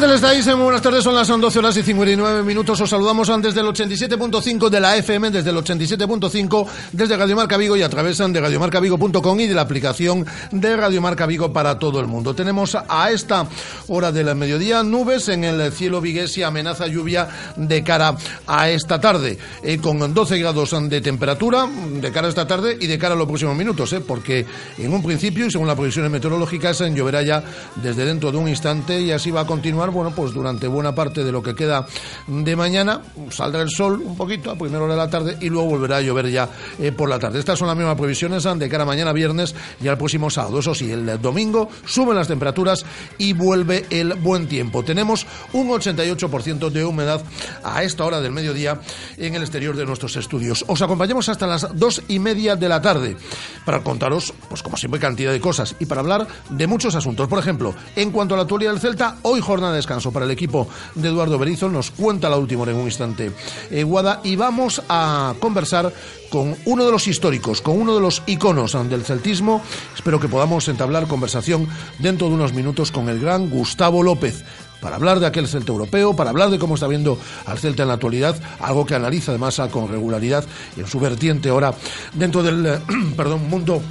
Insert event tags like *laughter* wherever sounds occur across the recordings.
Muy buenas tardes, son las 12 horas y 59 minutos. Os saludamos desde el 87.5 de la FM, desde el 87.5 desde Radio Marca Vigo y a través de radiomarcavigo.com y de la aplicación de Radio Marca Vigo para todo el mundo. Tenemos a esta hora del mediodía nubes en el cielo vigués y amenaza lluvia de cara a esta tarde, eh, con 12 grados de temperatura de cara a esta tarde y de cara a los próximos minutos, eh, porque en un principio y según las previsiones meteorológicas lloverá ya desde dentro de un instante y así va a continuar bueno, pues durante buena parte de lo que queda de mañana saldrá el sol un poquito a primera hora de la tarde y luego volverá a llover ya eh, por la tarde. Estas son las mismas previsiones de cara a mañana viernes y al próximo sábado. Eso sí, el domingo suben las temperaturas y vuelve el buen tiempo. Tenemos un 88% de humedad a esta hora del mediodía en el exterior de nuestros estudios. Os acompañamos hasta las dos y media de la tarde para contaros, pues como siempre, cantidad de cosas y para hablar de muchos asuntos. Por ejemplo, en cuanto a la actualidad del Celta, hoy jornada de descanso para el equipo de Eduardo Berizo. Nos cuenta la última en un instante eh, Guada y vamos a conversar con uno de los históricos, con uno de los iconos del celtismo. Espero que podamos entablar conversación dentro de unos minutos con el gran Gustavo López para hablar de aquel Celta europeo, para hablar de cómo está viendo al Celta en la actualidad, algo que analiza además con regularidad en su vertiente ahora dentro del *clears throat* perdón, mundo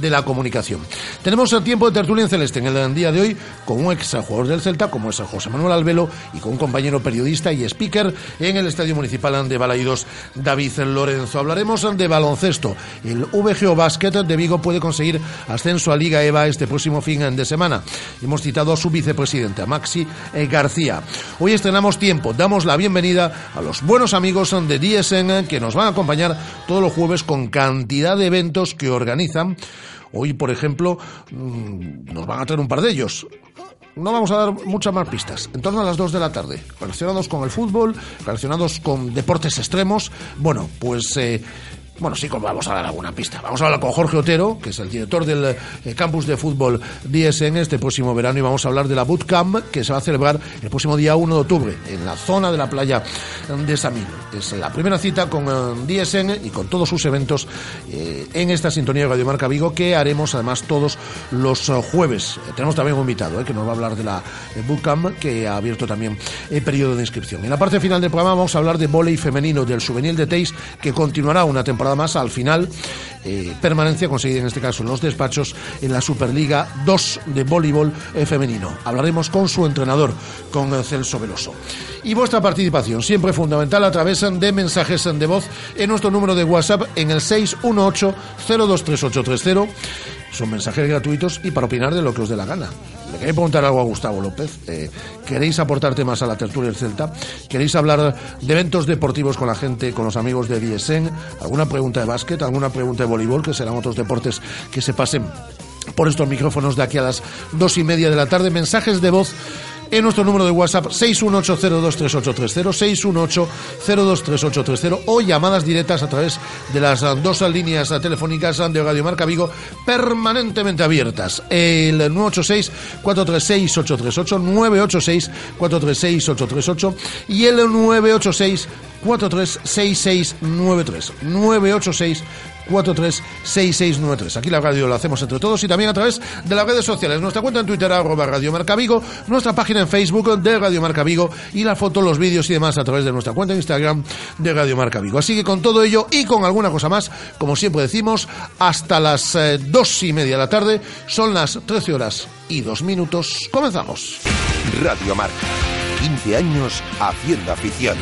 de la comunicación. Tenemos el tiempo de tertulia en Celeste en el día de hoy con un ex jugador del Celta, como es José Manuel Albelo, y con un compañero periodista y speaker en el Estadio Municipal de Balaidos, David Lorenzo. Hablaremos de baloncesto. El VGO Basket de Vigo puede conseguir ascenso a Liga EVA este próximo fin de semana. Hemos citado a su vicepresidenta, Maxi eh, García. Hoy estrenamos tiempo. Damos la bienvenida a los buenos amigos de DSN que nos van a acompañar todos los jueves con cantidad de eventos que organizan Hoy, por ejemplo, mm, nos van a traer un par de ellos. No vamos a dar muchas más pistas. En torno a las 2 de la tarde, relacionados con el fútbol, relacionados con deportes extremos. Bueno, pues eh, bueno, sí, vamos a dar alguna pista. Vamos a hablar con Jorge Otero, que es el director del eh, campus de fútbol DSN este próximo verano y vamos a hablar de la bootcamp que se va a celebrar el próximo día 1 de octubre en la zona de la playa de Samil. Es la primera cita con eh, DSN y con todos sus eventos eh, en esta sintonía de Radio Marca Vigo que haremos además todos los jueves. tenemos también un invitado que nos va a hablar de la bootcamp que ha abierto también el periodo de inscripción. En la parte final del programa vamos a hablar de volei femenino del juvenil de Teis que continuará una temporada más al final eh, permanencia conseguida en este caso en los despachos en la Superliga 2 de voleibol eh, femenino. Hablaremos con su entrenador, con Celso Veloso. Y vuestra participación, siempre fundamental a través de mensajes de voz en nuestro número de WhatsApp en el 618 023830 son mensajes gratuitos y para opinar de lo que os dé la gana. Le queréis preguntar algo a Gustavo López. Eh, ¿Queréis aportar temas a la tertulia del Celta? ¿Queréis hablar de eventos deportivos con la gente, con los amigos de DSN? ¿Alguna pregunta de básquet? ¿Alguna pregunta de voleibol? Que serán otros deportes que se pasen por estos micrófonos de aquí a las dos y media de la tarde. Mensajes de voz en nuestro número de WhatsApp 618023830, 618023830 o llamadas directas a través de las dos líneas telefónicas de Radio Marca Vigo permanentemente abiertas. El 986-436-838, 986-436-838 y el 986 436693 986 436693. Aquí la radio la hacemos entre todos y también a través de las redes sociales. Nuestra cuenta en Twitter, arroba Radio Marca Vigo, nuestra página en Facebook de Radio Marca Vigo y la foto, los vídeos y demás a través de nuestra cuenta en Instagram de Radio Marca Vigo. Así que con todo ello y con alguna cosa más, como siempre decimos, hasta las eh, dos y media de la tarde, son las 13 horas y dos minutos. Comenzamos. Radio Marca, 15 años haciendo afición.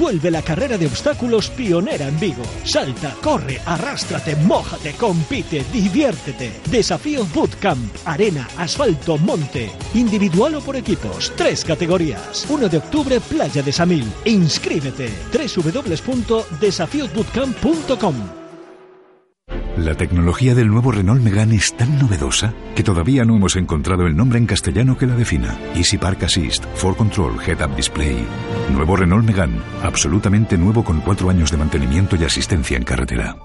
Vuelve la carrera de obstáculos pionera en Vigo. Salta, corre, arrástrate, mójate, compite, diviértete. Desafío Bootcamp, arena, asfalto, monte. Individual o por equipos. Tres categorías. 1 de octubre, Playa de Samil. Inscríbete. www.desafiosbootcamp.com La tecnología del nuevo Renault Megane es tan novedosa que todavía no hemos encontrado el nombre en castellano que la defina. Easy Park Assist, For Control, Head Up Display. Nuevo Renault Megane, absolutamente nuevo con cuatro años de mantenimiento y asistencia en carretera.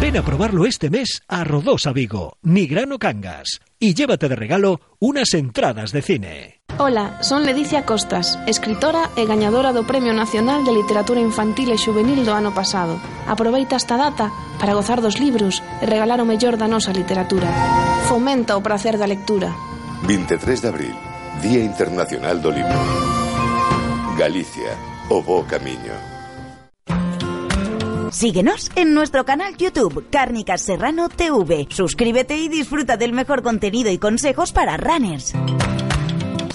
Ven a probarlo este mes a Rodosa Vigo, Nigrano Cangas, y llévate de regalo unas entradas de cine. Ola, son Ledicia Costas, escritora e gañadora do Premio Nacional de Literatura Infantil e Xuvenil do ano pasado. Aproveita esta data para gozar dos libros e regalar o mellor da nosa literatura. Fomenta o prazer da lectura. 23 de abril, Día Internacional do Libro. Galicia, o bo camiño. Síguenos en nuestro canal YouTube, Cárnicas Serrano TV. Suscríbete y disfruta del mejor contenido y consejos para runners.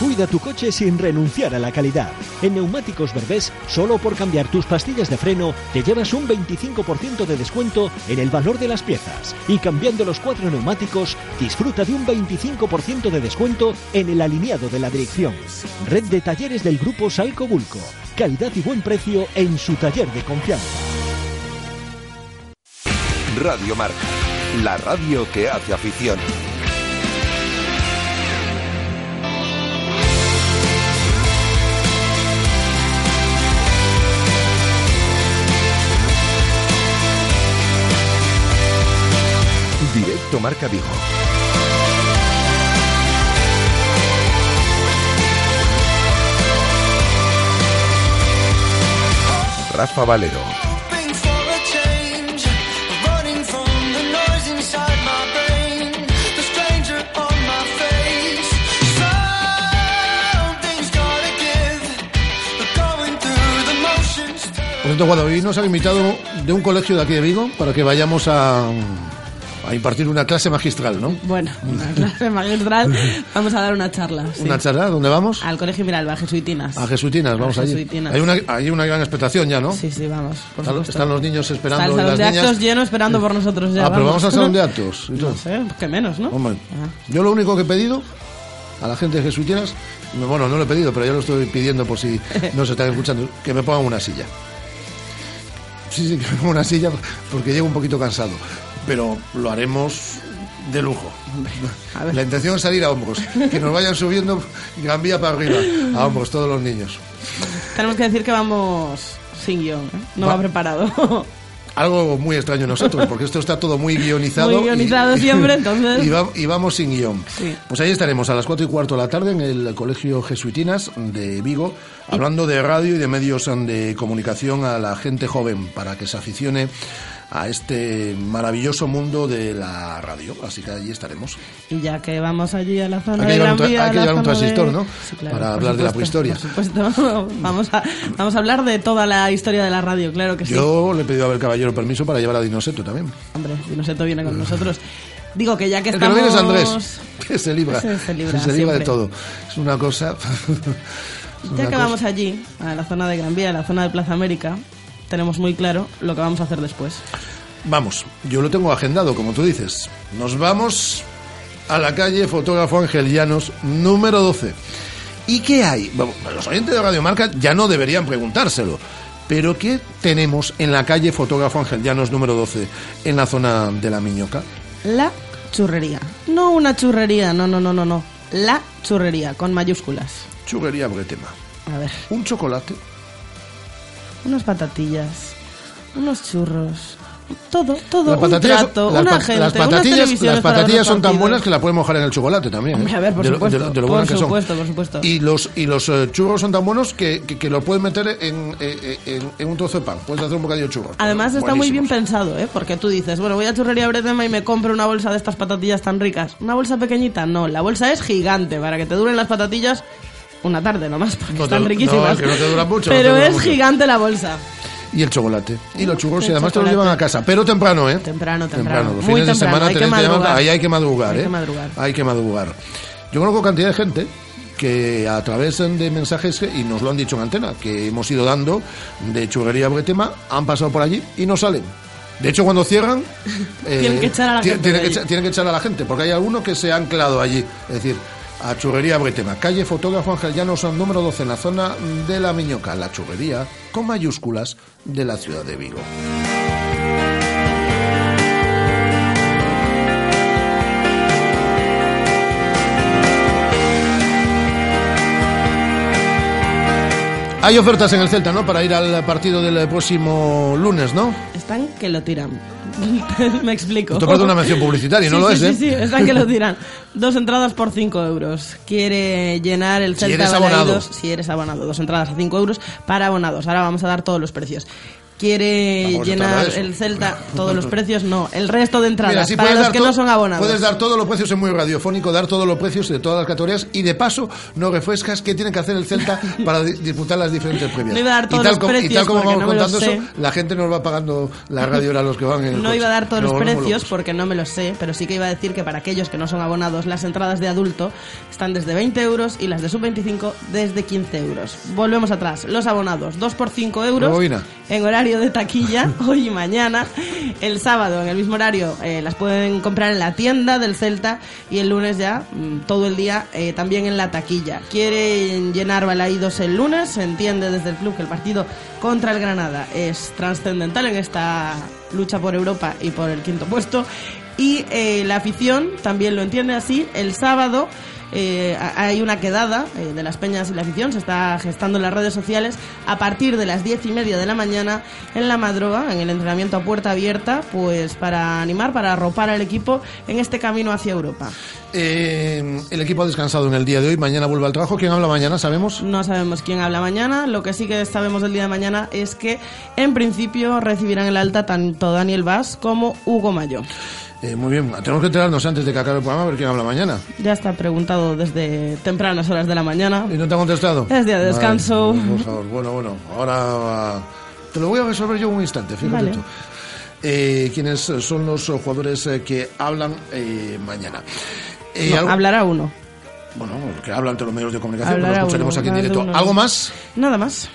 Cuida tu coche sin renunciar a la calidad. En Neumáticos Berbés, solo por cambiar tus pastillas de freno, te llevas un 25% de descuento en el valor de las piezas. Y cambiando los cuatro neumáticos, disfruta de un 25% de descuento en el alineado de la dirección. Red de talleres del grupo Salco Bulco. Calidad y buen precio en su taller de confianza. Radio Marca, la radio que hace afición. Directo Marca Vigo. Rafa Valero. Por cierto, Guado, hoy nos han invitado de un colegio de aquí de Vigo para que vayamos a, a impartir una clase magistral, ¿no? Bueno, *laughs* una clase magistral. Vamos a dar una charla. sí. ¿Una charla? ¿Dónde vamos? Al Colegio Miralba, Jesuitinas. A Jesuitinas, vamos A allí. Jesuitinas. Hay una, hay una gran expectación ya, ¿no? Sí, sí, vamos. por Están, los niños Está esperando el salón las de niñas. actos lleno esperando por nosotros ya. ah, pero vamos al salón de actos. *laughs* No sé, que menos, ¿no? Hombre, Ah. yo lo único que he pedido a la gente de Jesuitinas, bueno, no lo he pedido, pero ya lo estoy pidiendo por si no se están escuchando, que me pongan una silla. Sí, sí, que me pongan una silla porque llego un poquito cansado, pero lo haremos de lujo. La intención es salir a hombros, que nos vayan subiendo Gran Vía para arriba, a hombros todos los niños. Tenemos que decir que vamos sin guion, ¿eh? No Va- va preparado. *laughs* Algo muy extraño nosotros, porque esto está todo muy guionizado. Muy guionizado siempre, *laughs* entonces. Y, va- y vamos sin guion. Sí. Pues ahí estaremos a las cuatro y cuarto de la tarde en el Colegio Jesuitinas de Vigo, hablando de radio y de medios de comunicación a la gente joven para que se aficione a este maravilloso mundo de la radio. Así que allí estaremos. Y ya que vamos allí a la zona Hay que de llevar un Vía, hay que llevar un zona de- transistor, ¿no? Sí, claro, Para hablar de la supuesto, prehistoria. Por supuesto. *laughs* vamos, a, vamos a hablar de toda la historia de la radio, claro que sí. Yo le he pedido a Abel Caballero permiso para llevar a Dinoseto también. Hombre, Dinoseto viene con nosotros. Digo que ya que El que no estamos... es Andrés, que se libra, Se- se libra de siempre. todo. Es una cosa... *laughs* es Ya una que cosa- vamos allí, a la zona de Gran Vía, a la zona de Plaza América, tenemos muy claro lo que vamos a hacer después. Vamos, yo lo tengo agendado, como tú dices. Nos vamos a la calle Fotógrafo Ángel Llanos, número 12. ¿Y qué hay? Bueno, los oyentes de Radio Marca ya no deberían preguntárselo. Pero ¿qué tenemos en la calle Fotógrafo Ángel Llanos, número 12, en la zona de la Miñoca? La churrería. No una churrería, no, no, no, no, no. La churrería, con mayúsculas. Churrería bretema. A ver, Un chocolate, unas patatillas, unos churros, Todo, todo. Las un patatillas, trato, las, una gente, las patatillas, las los son tan buenas que la pueden mojar en el chocolate también. ¿eh? A ver, por De supuesto, de de lo por buenas que son. supuesto, por supuesto. Y los, y los eh, churros son tan buenos que, que, que lo puedes meter en, en, en- en un trozo de pan. Puedes hacer un bocadillo de churros. Además está muy bien pensado, ¿eh? Porque tú dices, bueno, voy a Churrería Bretema y me compro una bolsa de estas patatillas tan ricas. ¿Una bolsa pequeñita? No, la bolsa es gigante para que te duren las patatillas una tarde nomás, porque No te están riquísimas. no, que no te dura mucho, no Pero te dura es mucho. gigante la bolsa. Y el chocolate. Y los churros, y además te los llevan a casa. Pero temprano, ¿eh? Temprano, temprano. Los Muy fines de temprano, semana hay que ahí hay que madrugar, Hay ¿eh? que madrugar. Hay que madrugar. Yo conozco cantidad de gente que a través de mensajes, y nos lo han dicho en antena, que hemos ido dando de churrería Bretema, han pasado por allí y no salen. De hecho, cuando cierran... eh, Tienen que echar a la gente Tienen de que, tienen echar a la gente, porque hay alguno que se ha anclado allí. Es decir, a Churrería Bretema, calle Fotógrafo Ángel Llanos, número 12, en la zona de La Miñoca, la churrería con mayúsculas de la ciudad de Vigo. Hay ofertas en el Celta, ¿no? Para ir al partido del próximo lunes, ¿no? Están que lo tiran. *laughs* Me explico. Esto parece una mención publicitaria, y no Sí, lo sí, es, sí, ¿eh? Sí, están que lo tiran. Dos entradas por 5 euros. Quiere llenar el Si Celta eres abonado. Si eres abonado. Dos entradas a 5 euros para abonados. Ahora vamos a dar todos los precios. Quiere trata llenar el Celta, todos los precios, no, el resto de entradas, Mira, si para los que no son abonados. Puedes dar todos los precios, es muy radiofónico, dar todos los precios de todas las categorías y de paso nos refrescas qué tiene que hacer el Celta *laughs* para di- disputar las diferentes previas. No iba a dar todos y tal, los como- y precios tal como vamos no contando eso, la gente nos va pagando la radio ahora los que van en el No coche. iba a dar todos Nos los precios porque no me los sé, pero sí que iba a decir que para aquellos que no son abonados, las entradas de adulto están desde 20 euros y las de sub-25 desde 15 euros. Volvemos atrás. Los abonados, 2 por 5 euros en horario de taquilla, *laughs* hoy y mañana. El sábado, en el mismo horario, eh, las pueden comprar en la tienda del Celta y el lunes ya, mm, todo el día, eh, también en la taquilla. Quieren llenar balaídos el lunes, se entiende desde el club que el partido contra el Granada es trascendental en esta lucha por Europa y por el quinto puesto. Y eh, la afición también lo entiende así. El sábado eh, ha- hay una quedada eh, de las peñas y la afición, se está gestando en las redes sociales a partir de las diez y media de la mañana en la madroga, en el entrenamiento a puerta abierta, pues para animar, para arropar al equipo en este camino hacia Europa. Eh, el equipo ha descansado en el día de hoy, mañana vuelve al trabajo. ¿Quién habla mañana? ¿Sabemos? No sabemos quién habla mañana, lo que sí que sabemos del día de mañana es que en principio recibirán el alta tanto Daniel Vaz como Hugo Mayo. Eh, muy bien, tenemos que enterarnos antes de que acabe el programa a ver quién habla mañana. Ya está preguntado desde tempranas horas de la mañana. ¿Y no te ha contestado? Es día de descanso. Vale, por favor. Bueno, bueno, ahora te lo voy a resolver yo un instante, fíjate Vale. tú. Eh, ¿Quiénes son los jugadores eh, que hablan eh, mañana? Eh, No, algo- hablará uno. Bueno, que hablan ante los medios de comunicación, que lo escucharemos uno, aquí en directo. ¿Algo más? Nada más.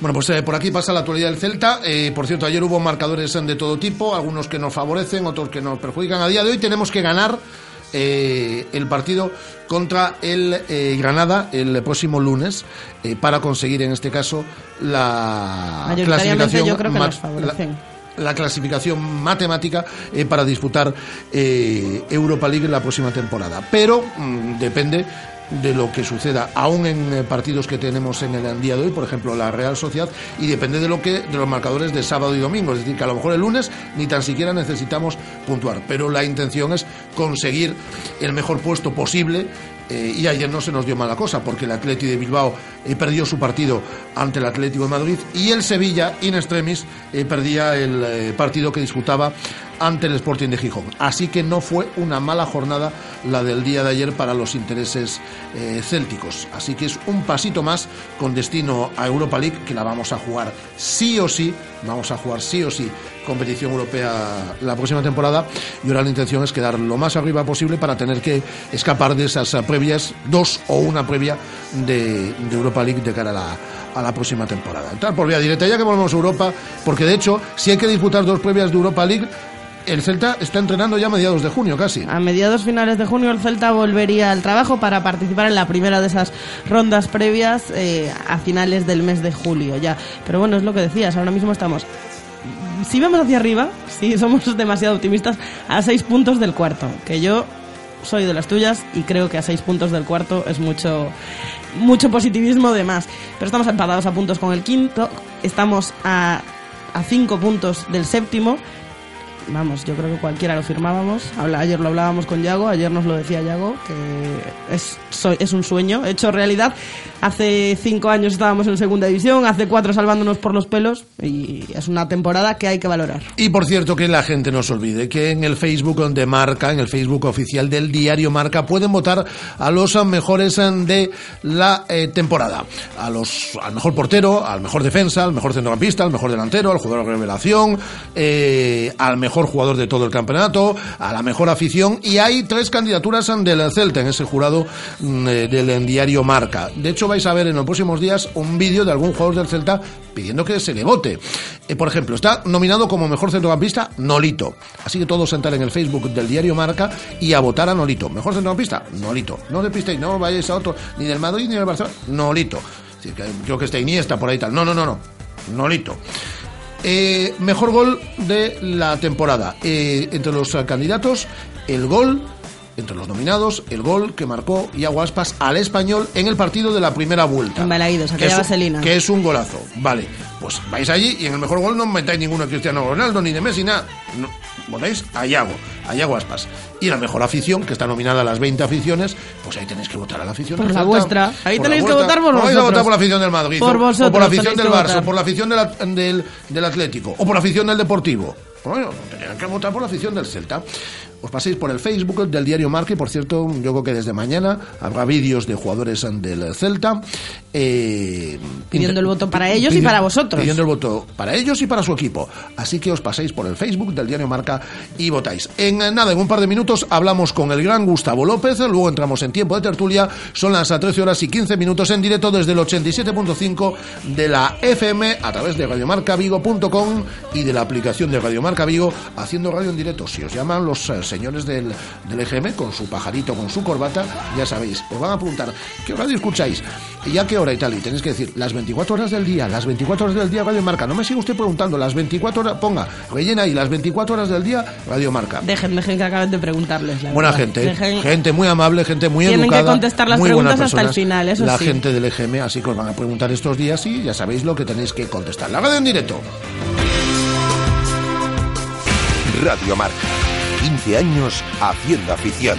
Bueno, pues eh, por aquí pasa la actualidad del Celta. Eh, por cierto, ayer hubo marcadores de todo tipo, algunos que nos favorecen, otros que nos perjudican. A día de hoy tenemos que ganar eh, el partido contra el eh, Granada el próximo lunes eh, para conseguir, en este caso, la clasificación. yo creo que ma- nos favorecen. la, la clasificación matemática para disputar Europa League en la próxima temporada. Pero mm, depende de lo que suceda aún en eh, partidos que tenemos en el día de hoy, por ejemplo la Real Sociedad, y depende de lo que de los marcadores de sábado y domingo, es decir, que a lo mejor el lunes ni tan siquiera necesitamos puntuar, pero la intención es conseguir el mejor puesto posible eh, y ayer no se nos dio mala cosa porque el Atleti de Bilbao eh, perdió su partido ante el Atlético de Madrid y el Sevilla, in extremis, perdía el partido que disputaba ante el Sporting de Gijón. Así que no fue una mala jornada la del día de ayer para los intereses eh, célticos. Así que es un pasito más con destino a Europa League que la vamos a jugar sí o sí, vamos a jugar sí o sí competición europea la próxima temporada y ahora la intención es quedar lo más arriba posible para tener que escapar de esas previas, dos o una previa de, de Europa League de cara a la, a la próxima temporada. Entrar por vía directa ya que volvemos a Europa, porque de hecho, si hay que disputar dos previas de Europa League, el Celta está entrenando ya a mediados de junio casi. A mediados finales de junio el Celta volvería al trabajo para participar en la primera de esas rondas previas eh, a finales del mes de julio ya. Pero bueno, es lo que decías, ahora mismo estamos si vemos hacia arriba, si *laughs* somos demasiado optimistas, a seis puntos del cuarto, que yo soy de las tuyas y creo que a seis puntos del cuarto es mucho mucho positivismo de más. Pero estamos empatados a puntos con el quinto, estamos a, a cinco puntos del séptimo, vamos, yo creo que cualquiera lo firmábamos. Ayer lo hablábamos con Yago, ayer nos lo decía Yago, que es, es un sueño hecho realidad. Hace cinco años estábamos en segunda división, hace cuatro salvándonos por los pelos y es una temporada que hay que valorar. Y por cierto, que la gente no se olvide que en el Facebook de Marca, en el Facebook oficial del diario Marca, pueden votar a los mejores de la eh, temporada. A los, al mejor portero, al mejor defensa, al mejor centrocampista, al mejor delantero, al jugador de revelación, eh, al mejor jugador de todo el campeonato, a la mejor afición. Y hay tres candidaturas del Celta en ese jurado mm, eh, del diario Marca. De hecho, vais a ver en los próximos días un vídeo de algún jugador del Celta pidiendo que se le vote. Eh, por ejemplo, está nominado como mejor centrocampista Nolito. Así que todos entrar en el Facebook del diario Marca y a votar a Nolito. Mejor centrocampista, Nolito. No despistéis, no vayáis a otro, ni del Madrid ni del Barcelona, Nolito. creo que está Iniesta por ahí tal. No, no, no, no. Nolito. Eh, mejor gol de la temporada. Eh, entre los candidatos, el gol entre los nominados, el gol que marcó Iago Aspas al español en el partido de la primera vuelta. que, es, vaselina. que es un golazo. Vale, pues vais allí y en el mejor gol no metáis ninguno de Cristiano Ronaldo ni de Messi, nada. No, ponéis a Iago, a Iago Aspas. Y la mejor afición, que está nominada a las 20 aficiones, pues ahí tenéis que votar a la afición. Por la vuestra. Ahí tenéis que votar por vosotros. No vais a votar por la afición del Madrid. Por vosotros, o por la afición del Barça, o por la afición del, del Atlético, o por la afición del Deportivo. Bueno, tenían que votar por la afición del Celta os paséis por el Facebook del diario Marca y por cierto yo creo que desde mañana habrá vídeos de jugadores del Celta eh, pidiendo el voto para ellos y para vosotros. pidiendo el voto para ellos y para su equipo. Así que os paséis por el Facebook del diario Marca y votáis. En nada en un par de minutos hablamos con el gran Gustavo López luego entramos en tiempo de tertulia son las 13 horas y 15 minutos en directo desde el 87.5 de la FM a través de radiomarcavigo.com y de la aplicación de Radio Marca Vigo haciendo radio en directo si os llaman los eh, señores del, del EGM con su pajarito, con su corbata, ya sabéis, os van a preguntar, ¿qué radio escucháis? ¿Y a qué hora y tal? Y tenéis que decir, las 24 horas del día, las 24 horas del día Radio Marca. No me siga usted preguntando, las 24 horas, ponga, rellena ahí, las 24 horas del día Radio Marca. Dejen, dejen que acaben de preguntarles. La buena gente, gente muy amable, gente muy educada. Tienen que contestar las preguntas hasta el final, eso La gente del EGM, así que os van a preguntar estos días y ya sabéis lo que tenéis que contestar. La radio en directo. Radio Marca. 15 años haciendo afición.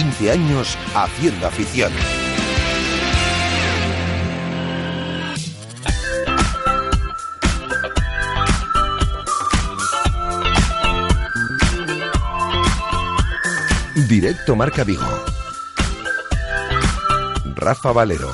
15 años haciendo afición. Directo Marca Vigo. Rafa Valero.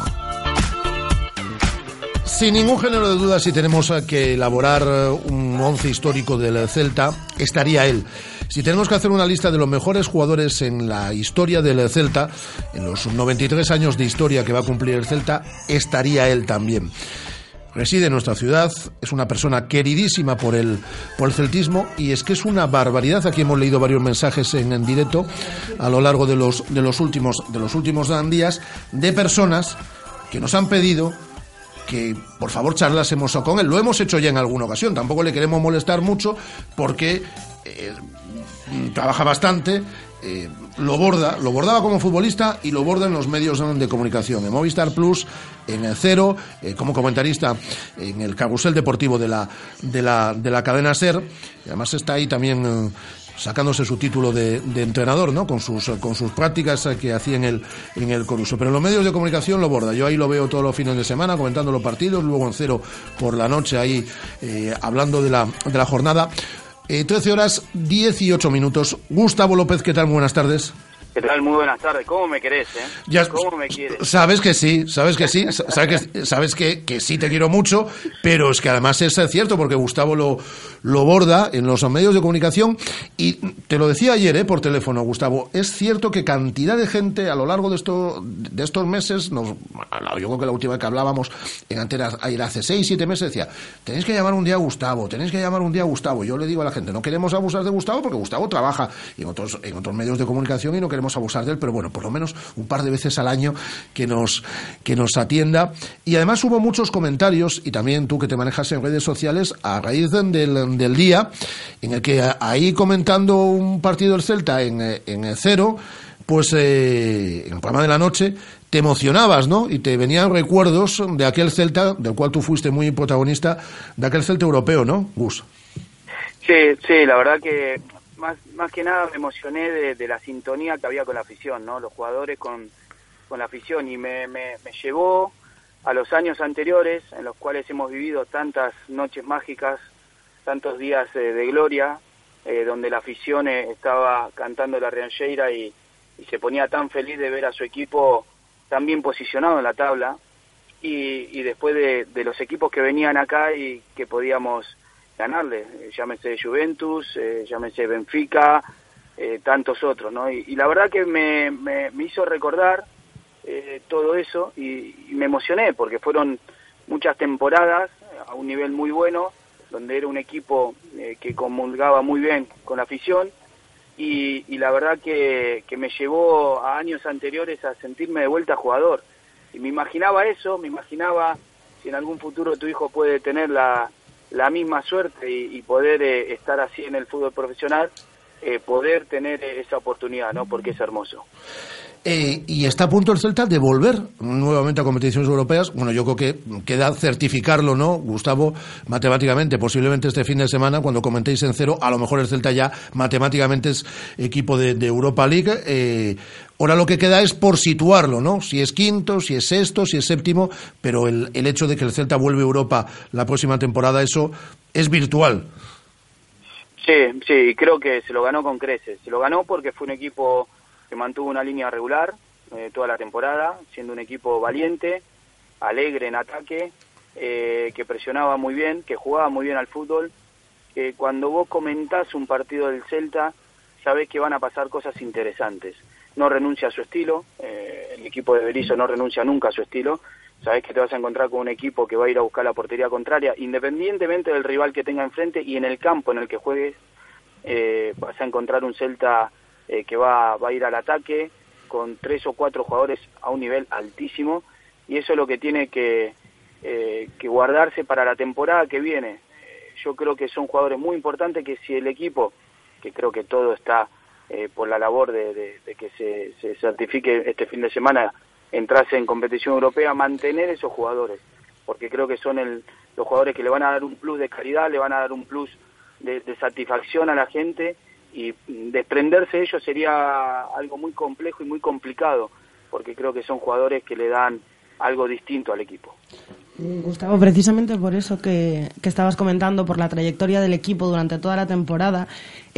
Sin ningún género de duda, si tenemos que elaborar un once histórico del Celta, estaría él. Si tenemos que hacer una lista de los mejores jugadores en la historia del Celta, en los 93 años de historia que va a cumplir el Celta, estaría él también. Reside en nuestra ciudad, es una persona queridísima por el, por el celtismo y es que es una barbaridad. Aquí hemos leído varios mensajes en, directo a lo largo de los, de los, últimos, de los últimos días de personas que nos han pedido que por favor charlásemos con él. Lo hemos hecho ya en alguna ocasión, tampoco le queremos molestar mucho porque eh, trabaja bastante, eh, lo borda, lo bordaba como futbolista y lo borda en los medios de comunicación, en Movistar Plus, en el Cero, eh, como comentarista en el carrusel deportivo de la, de la, de la cadena SER, y además está ahí también sacándose su título de, entrenador, ¿no? Con sus, con sus prácticas que hacía en el, en el Coruso. Pero en los medios de comunicación lo borda. Yo ahí lo veo todos los fines de semana comentando los partidos, luego en cero por la noche ahí eh, hablando de la, de la jornada. Eh, 13 horas 18 minutos. Gustavo López, ¿qué tal? Buenas tardes. ¿Qué tal? Muy buenas tardes. ¿Cómo me querés, eh? ¿Cómo me quieres? Sabes que sí, sabes que sí, sabes que, sabes que, que sí te quiero mucho, pero es que además es cierto porque Gustavo lo, lo borda en los medios de comunicación y te lo decía ayer, eh, por teléfono, Gustavo, es cierto que cantidad de gente a lo largo de, esto, de estos meses, nos, yo creo que la última vez que hablábamos en antena hace seis, siete meses, decía, tenéis que llamar un día a Gustavo, tenéis que llamar un día a Gustavo. Yo le digo a la gente, no queremos abusar de Gustavo porque Gustavo trabaja en otros, en otros medios de comunicación y no queremos abusar de él, pero bueno, por lo menos un par de veces al año que nos, que nos atienda. Y además hubo muchos comentarios, y también tú que te manejas en redes sociales, a raíz del, del día, en el que ahí comentando un partido del Celta en, en el cero, pues eh, en el programa de la noche, te emocionabas, ¿no? Y te venían recuerdos de aquel Celta, del cual tú fuiste muy protagonista, de aquel Celta europeo, ¿no, Gus? Sí, sí, la verdad que más, más que nada me emocioné de, la sintonía que había con la afición, ¿no? Los jugadores con, con la afición y me, me, llevó a los años anteriores en los cuales hemos vivido tantas noches mágicas, tantos días eh, de gloria, eh, donde la afición eh, estaba cantando la Riancheira y, y se ponía tan feliz de ver a su equipo tan bien posicionado en la tabla y, y después de, de los equipos que venían acá y que podíamos ganarle, eh, llámese Juventus, eh, llámese Benfica, eh, tantos otros, ¿no? Y, la verdad que me, me, hizo recordar todo eso y, me emocioné porque fueron muchas temporadas a un nivel muy bueno, donde era un equipo que comulgaba muy bien con la afición y, y la verdad que, que me llevó a años anteriores a sentirme de vuelta jugador. Y me imaginaba eso, me imaginaba si en algún futuro tu hijo puede tener la, la misma suerte y, poder eh, estar así en el fútbol profesional, eh, poder tener esa oportunidad, ¿no? Porque es hermoso. Eh, y está a punto el Celta de volver nuevamente a competiciones europeas. Bueno, yo creo que queda certificarlo, ¿no, Gustavo? Matemáticamente, posiblemente este fin de semana, cuando comentéis en cero, a lo mejor el Celta ya matemáticamente es equipo de, Europa League. Eh, ahora lo que queda es por situarlo, ¿no? Si es quinto, si es sexto, si es séptimo, pero el, el hecho de que el Celta vuelve a Europa la próxima temporada, eso es virtual. Sí, sí, creo que se lo ganó con creces. Se lo ganó porque fue un equipo que mantuvo una línea regular eh, toda la temporada, siendo un equipo valiente, alegre en ataque, eh, que presionaba muy bien, que jugaba muy bien al fútbol, que cuando vos comentás un partido del Celta, sabés que van a pasar cosas interesantes. No renuncia a su estilo, eh, el equipo de Berizzo no renuncia nunca a su estilo, sabés que te vas a encontrar con un equipo que va a ir a buscar la portería contraria, independientemente del rival que tenga enfrente y en el campo en el que juegues, vas a encontrar un Celta eh, que va, va a ir al ataque con tres o cuatro jugadores a un nivel altísimo y eso es lo que tiene que, eh, que guardarse para la temporada que viene. Eh, yo creo que son jugadores muy importantes que si el equipo, que creo que todo está por la labor de, que se, se, certifique este fin de semana, entrase en competición europea, mantener esos jugadores, porque creo que son el, los jugadores que le van a dar un plus de calidad, le van a dar un plus de, de satisfacción a la gente y desprenderse de ellos sería algo muy complejo y muy complicado, porque creo que son jugadores que le dan algo distinto al equipo. Gustavo, precisamente por eso que, que, estabas comentando, por la trayectoria del equipo durante toda la temporada,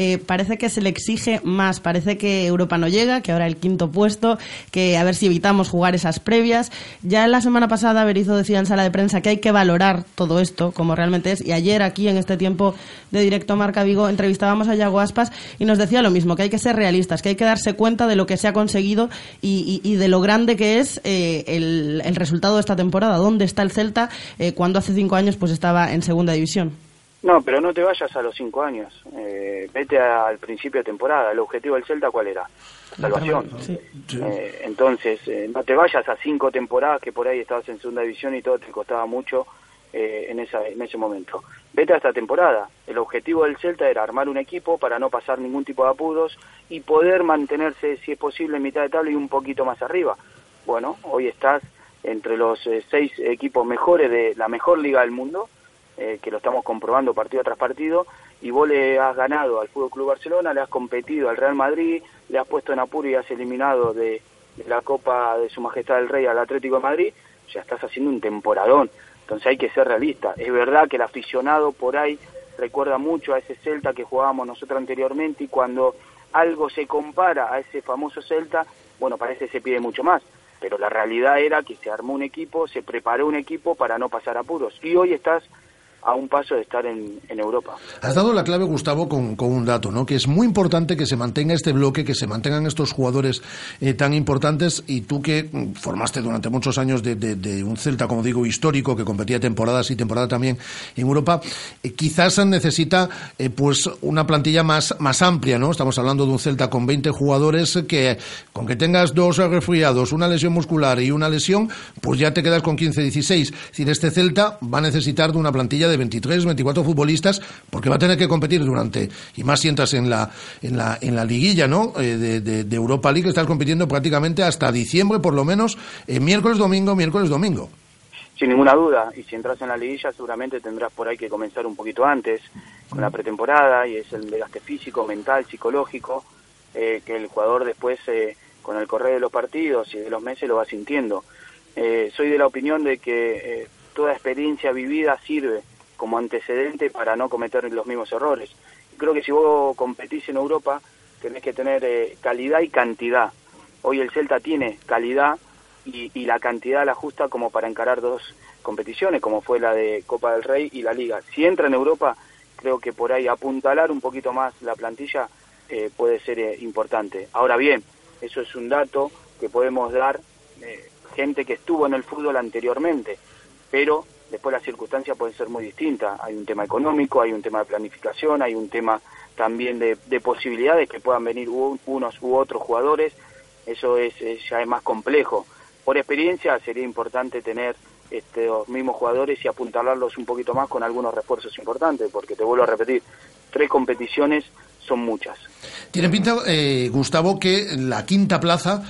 eh, parece que se le exige más, parece que Europa no llega, que ahora el quinto puesto, que a ver si evitamos jugar esas previas. Ya la semana pasada Berizzo decía en sala de prensa que hay que valorar todo esto como realmente es, y ayer aquí en este tiempo de directo Marca Vigo entrevistábamos a Yago Aspas y nos decía lo mismo, que hay que ser realistas, que hay que darse cuenta de lo que se ha conseguido y, y, de lo grande que es eh, el, el resultado de esta temporada, dónde está el Celta eh, cuando hace cinco años pues estaba en segunda división. No, pero no te vayas a los cinco años. Eh, vete al principio de temporada. ¿El objetivo del Celta cuál era? salvación. Eh, entonces, no te vayas a cinco temporadas que por ahí estabas en segunda división y todo te costaba mucho en, esa, en ese momento. Vete a esta temporada. El objetivo del Celta era armar un equipo para no pasar ningún tipo de apuros y poder mantenerse, si es posible, en mitad de tabla y un poquito más arriba. Bueno, hoy estás entre los eh, seis equipos mejores de la mejor liga del mundo, eh, que lo estamos comprobando partido tras partido, y vos le has ganado al Fútbol Club Barcelona, le has competido al Real Madrid, le has puesto en apuro y has eliminado de, la Copa de Su Majestad el Rey al Atlético de Madrid, ya estás haciendo un temporadón. Entonces hay que ser realista. Es verdad que el aficionado por ahí recuerda mucho a ese Celta que jugábamos nosotros anteriormente y cuando algo se compara a ese famoso Celta, bueno, parece que se pide mucho más. Pero la realidad era que se armó un equipo, se preparó un equipo para no pasar apuros. Y hoy estás a un paso de estar en, Europa. Has dado la clave, Gustavo, con, un dato, ¿no? Que es muy importante que se mantenga este bloque, que se mantengan estos jugadores eh, tan importantes y tú que mm, formaste durante muchos años de, un Celta, como digo, histórico, que competía temporadas y temporada también en Europa, eh, quizás necesita eh, pues una plantilla más, más amplia, ¿no? Estamos hablando de un Celta con 20 jugadores que con que tengas dos resfriados, una lesión muscular y una lesión, pues ya te quedas con 15, 16. Es decir, este Celta va a necesitar de una plantilla de 23, 24 futbolistas, porque va a tener que competir durante, y más si entras en la, en la, en la liguilla, ¿no? Eh, de, de, Europa League, estás compitiendo prácticamente hasta diciembre, por lo menos, eh, miércoles, domingo, miércoles, domingo. Sin ninguna duda, y si entras en la liguilla seguramente tendrás por ahí que comenzar un poquito antes con la pretemporada y es el desgaste físico, mental, psicológico, eh, que el jugador después con el correr de los partidos y de los meses lo va sintiendo. soy de la opinión de que toda experiencia vivida sirve como antecedente para no cometer los mismos errores. Creo que si vos competís en Europa, tenés que tener eh, calidad y cantidad. Hoy el Celta tiene calidad y, la cantidad la justa como para encarar dos competiciones, como fue la de Copa del Rey y la Liga. Si entra en Europa, creo que por ahí apuntalar un poquito más la plantilla eh, puede ser eh, importante. Ahora bien, eso es un dato que podemos dar gente que estuvo en el fútbol anteriormente, pero después las circunstancias pueden ser muy distintas. Hay un tema económico, hay un tema de planificación, hay un tema también de, posibilidades que puedan venir unos u otros jugadores. Eso es, ya es más complejo. Por experiencia sería importante tener estos mismos jugadores y apuntalarlos un poquito más con algunos refuerzos importantes, porque te vuelvo a repetir, tres competiciones son muchas. Tiene pinta, eh, Gustavo, que la quinta plaza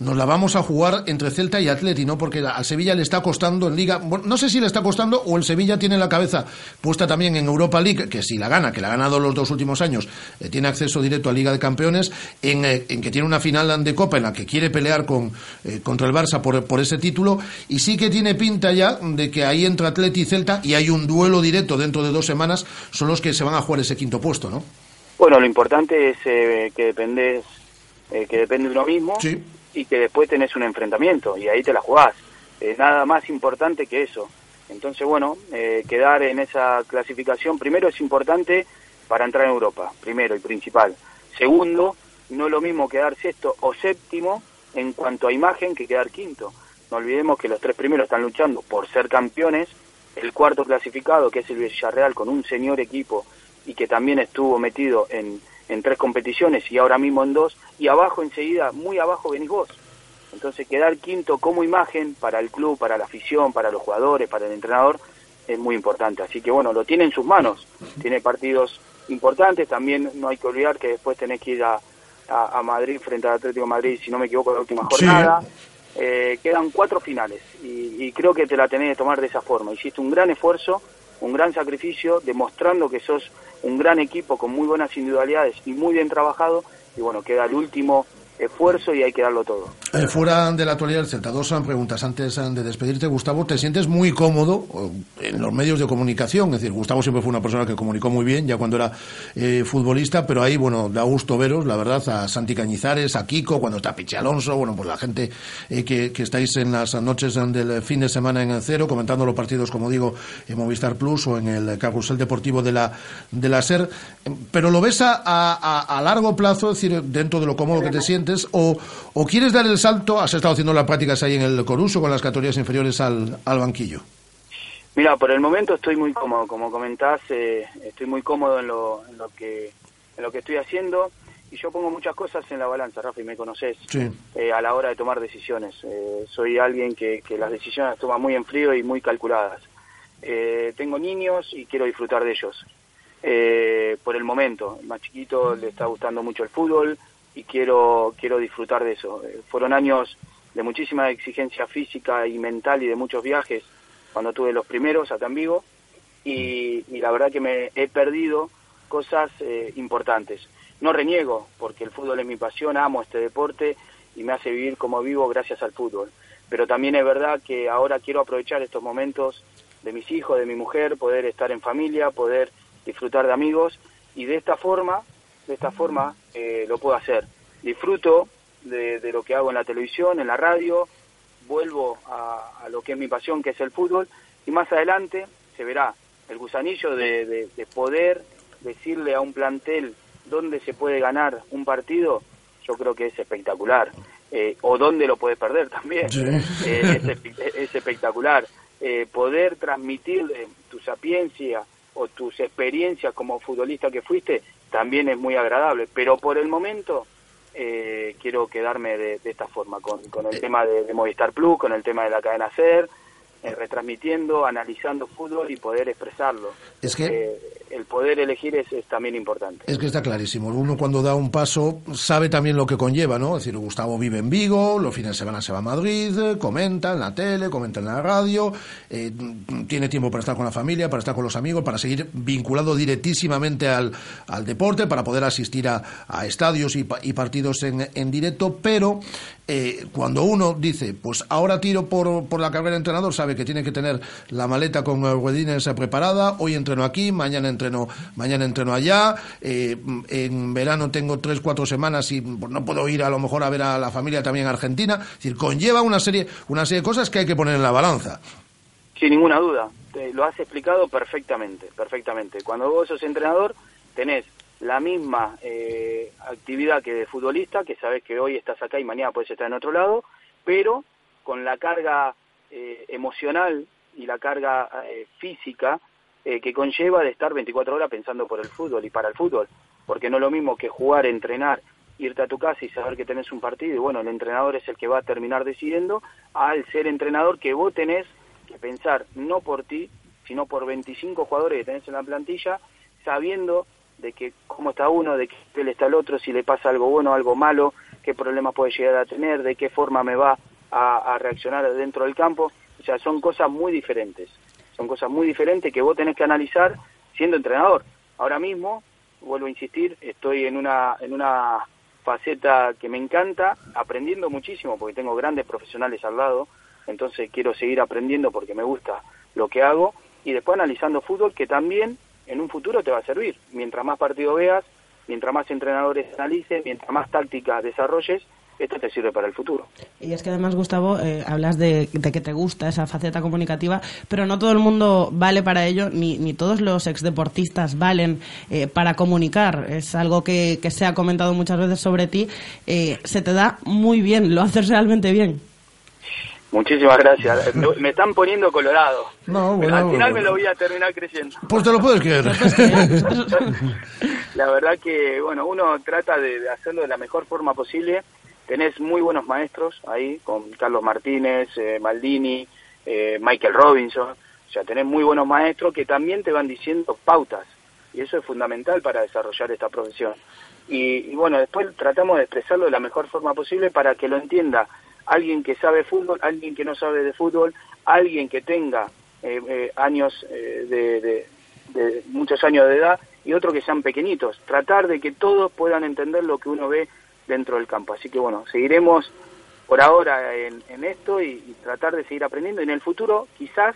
nos la vamos a jugar entre Celta y Atleti, ¿no? Porque al Sevilla le está costando en Liga. no sé si le está costando o el Sevilla tiene la cabeza puesta también en Europa League, que si la gana, que la ha ganado los dos últimos años, eh, tiene acceso directo a Liga de Campeones, en, eh, en, que tiene una final de Copa en la que quiere pelear con, eh, contra el Barça por, por, ese título, y sí que tiene pinta ya de que ahí entra Atleti y Celta y hay un duelo directo dentro de dos semanas, son los que se van a jugar ese quinto puesto, ¿no? Bueno, lo importante es que depende que depende de uno mismo. Sí y que después tenés un enfrentamiento y ahí te la jugás. Eh, nada más importante que eso. Entonces, bueno, eh, quedar en esa clasificación primero es importante para entrar en Europa, primero y principal. Segundo, no es lo mismo quedar sexto o séptimo en cuanto a imagen que quedar quinto. No olvidemos que los tres primeros están luchando por ser campeones. El cuarto clasificado, que es el Villarreal, con un señor equipo y que también estuvo metido en, en tres competiciones y ahora mismo en dos, y abajo enseguida, muy abajo venís vos. Entonces quedar quinto como imagen para el club, para la afición, para los jugadores, para el entrenador, es muy importante. Así que bueno, lo tiene en sus manos, tiene partidos importantes, también no hay que olvidar que después tenés que ir a, a, Madrid frente al Atlético de Madrid, si no me equivoco, la última jornada. Eh, quedan cuatro finales y, y creo que te la tenés que tomar de esa forma. Hiciste un gran esfuerzo, un gran sacrificio, demostrando que sos un gran equipo con muy buenas individualidades y muy bien trabajado. Y bueno, queda el último esfuerzo y hay que darlo todo. Eh, fuera de la actualidad del Celta, dos preguntas antes de despedirte. Gustavo, ¿te sientes muy cómodo en los medios de comunicación? Es decir, Gustavo siempre fue una persona que comunicó muy bien, ya cuando era eh, futbolista, pero ahí, bueno, da gusto veros, la verdad, a Santi Cañizares, a Kiko, cuando está Piche Alonso, bueno, pues la gente eh, que, estáis en las noches del fin de semana en el cero, comentando los partidos, como digo, en Movistar Plus o en el carrusel deportivo de la, de la SER, pero lo ves a, a, a largo plazo, es decir, dentro de lo cómodo que te sientes, o, o quieres dar el salto, has estado haciendo las prácticas ahí en el Coruso con las categorías inferiores al, al banquillo. Mira, por el momento estoy muy cómodo, como comentás, eh, estoy muy cómodo en lo, en lo que en lo que estoy haciendo y yo pongo muchas cosas en la balanza, Rafa, me conoces, eh, a la hora de tomar decisiones. Eh, soy alguien que, que, las decisiones toma muy en frío y muy calculadas. tengo niños y quiero disfrutar de ellos. por el momento, el más chiquito le está gustando mucho el fútbol, y quiero, quiero disfrutar de eso. Eh, fueron años de muchísima exigencia física y mental y de muchos viajes cuando tuve los primeros acá en Vigo y, la verdad que me he perdido cosas eh, importantes. No reniego, porque el fútbol es mi pasión, amo este deporte y me hace vivir como vivo gracias al fútbol. Pero también es verdad que ahora quiero aprovechar estos momentos de mis hijos, de mi mujer, poder estar en familia, poder disfrutar de amigos y de esta forma, de esta forma eh, lo puedo hacer. Disfruto de, lo que hago en la televisión, en la radio, vuelvo a, lo que es mi pasión, que es el fútbol, y más adelante se verá el gusanillo de, poder decirle a un plantel dónde se puede ganar un partido, yo creo que es espectacular. Eh, o dónde lo puedes perder también. *laughs* Eh, es, espectacular. Eh, poder transmitir tu sapiencia o tus experiencias como futbolista que fuiste también es muy agradable. Pero por el momento quiero quedarme de, esta forma, con, con el tema de, de, Movistar Plus, con el tema de la cadena SER, eh, retransmitiendo, analizando fútbol y poder expresarlo. Es que eh, el poder elegir es, también importante. Es que está clarísimo. Uno cuando da un paso sabe también lo que conlleva, ¿no? Es decir, Gustavo vive en Vigo, los fines de semana se va a Madrid, comenta en la tele, comenta en la radio, eh, tiene tiempo para estar con la familia, para estar con los amigos, para seguir vinculado directísimamente al, al deporte, para poder asistir a, a estadios y, y partidos en, en directo, pero eh, cuando uno dice, pues ahora tiro por, por la carrera de entrenador, sabe que tiene que tener la maleta con ruedines preparada, hoy entreno aquí, mañana entreno, mañana entreno allá, eh, en verano tengo tres, cuatro semanas y no puedo ir a lo mejor a ver a la familia también en Argentina, es decir, conlleva una serie, una serie de cosas que hay que poner en la balanza. Sin ninguna duda, lo has explicado perfectamente, perfectamente. Cuando vos sos entrenador, tenés la misma eh, actividad que de futbolista, que sabes que hoy estás acá y mañana puedes estar en otro lado, pero con la carga eh, emocional y la carga eh, física que conlleva de estar 24 horas pensando por el fútbol y para el fútbol, porque no es lo mismo que jugar, entrenar, irte a tu casa y saber que tenés un partido y bueno, el entrenador es el que va a terminar decidiendo, al ser entrenador que vos tenés que pensar no por ti, sino por 25 jugadores que tenés en la plantilla, sabiendo de que cómo está uno, de qué le está el otro, si le pasa algo bueno o algo malo, qué problemas puede llegar a tener, de qué forma me va a, reaccionar dentro del campo. O sea, son cosas muy diferentes. Son cosas muy diferentes que vos tenés que analizar siendo entrenador. Ahora mismo, vuelvo a insistir, estoy en una, en una faceta que me encanta, aprendiendo muchísimo porque tengo grandes profesionales al lado, entonces quiero seguir aprendiendo porque me gusta lo que hago y después analizando fútbol que también en un futuro te va a servir. Mientras más partido veas, mientras más entrenadores analicen, mientras más tácticas desarrolles, esto te sirve para el futuro. Y es que además, Gustavo, eh, hablas de, que te gusta esa faceta comunicativa, pero no todo el mundo vale para ello, ni, ni todos los exdeportistas valen eh, para comunicar. Es algo que, que, se ha comentado muchas veces sobre ti. Eh, se te da muy bien, lo haces realmente bien. Muchísimas gracias. Me están poniendo colorado. No, bueno, al final me lo voy a terminar creyendo. Pues te lo puedes creer. *laughs* la verdad que, bueno, uno trata de, hacerlo de la mejor forma posible. Tenés muy buenos maestros ahí, con Carlos Martínez, eh, Maldini, eh, Michael Robinson. O sea, tenés muy buenos maestros que también te van diciendo pautas. Y eso es fundamental para desarrollar esta profesión. Y, y bueno, después tratamos de expresarlo de la mejor forma posible para que lo entienda alguien que sabe fútbol, alguien que no sabe de fútbol, alguien que tenga eh, eh, años eh, de, muchos años de edad y otro que sean pequeñitos. Tratar de que todos puedan entender lo que uno ve dentro del campo. Así que bueno, seguiremos por ahora en, esto y, y, tratar de seguir aprendiendo. Y en el futuro, quizás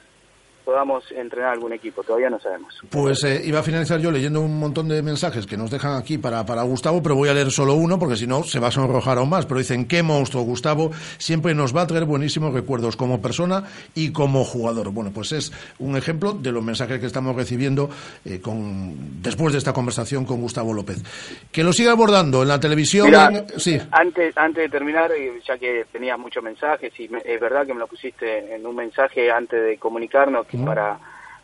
podamos entrenar algún equipo, todavía no sabemos. Pues eh, iba a finalizar yo leyendo un montón de mensajes que nos dejan aquí para, para Gustavo, pero voy a leer solo uno porque si no se va a sonrojar aún más. Pero dicen, qué monstruo, Gustavo, siempre nos va a traer buenísimos recuerdos como persona y como jugador. Bueno, pues es un ejemplo de los mensajes que estamos recibiendo eh, con, después de esta conversación con Gustavo López. Que lo siga abordando en la televisión. sí. antes, antes de terminar, eh, ya que tenías muchos mensajes, y es verdad que me lo pusiste en un mensaje antes de comunicarnos, que para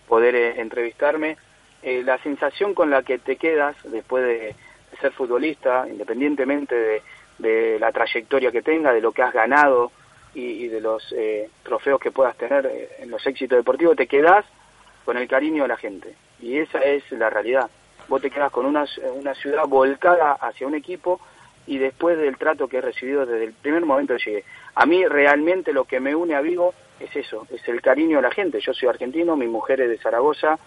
poder eh, entrevistarme. Eh, la sensación con la que te quedas después de, ser futbolista, independientemente de, la trayectoria que tenga, de lo que has ganado y, de los eh, trofeos que puedas tener en los éxitos deportivos, te quedas con el cariño de la gente. Y esa es la realidad. Vos te quedas con una, una ciudad volcada hacia un equipo y después del trato que he recibido desde el primer momento que llegué. A mí realmente lo que me une a Vigo es eso, es el cariño de la gente. Yo soy argentino, mi mujer es de Zaragoza,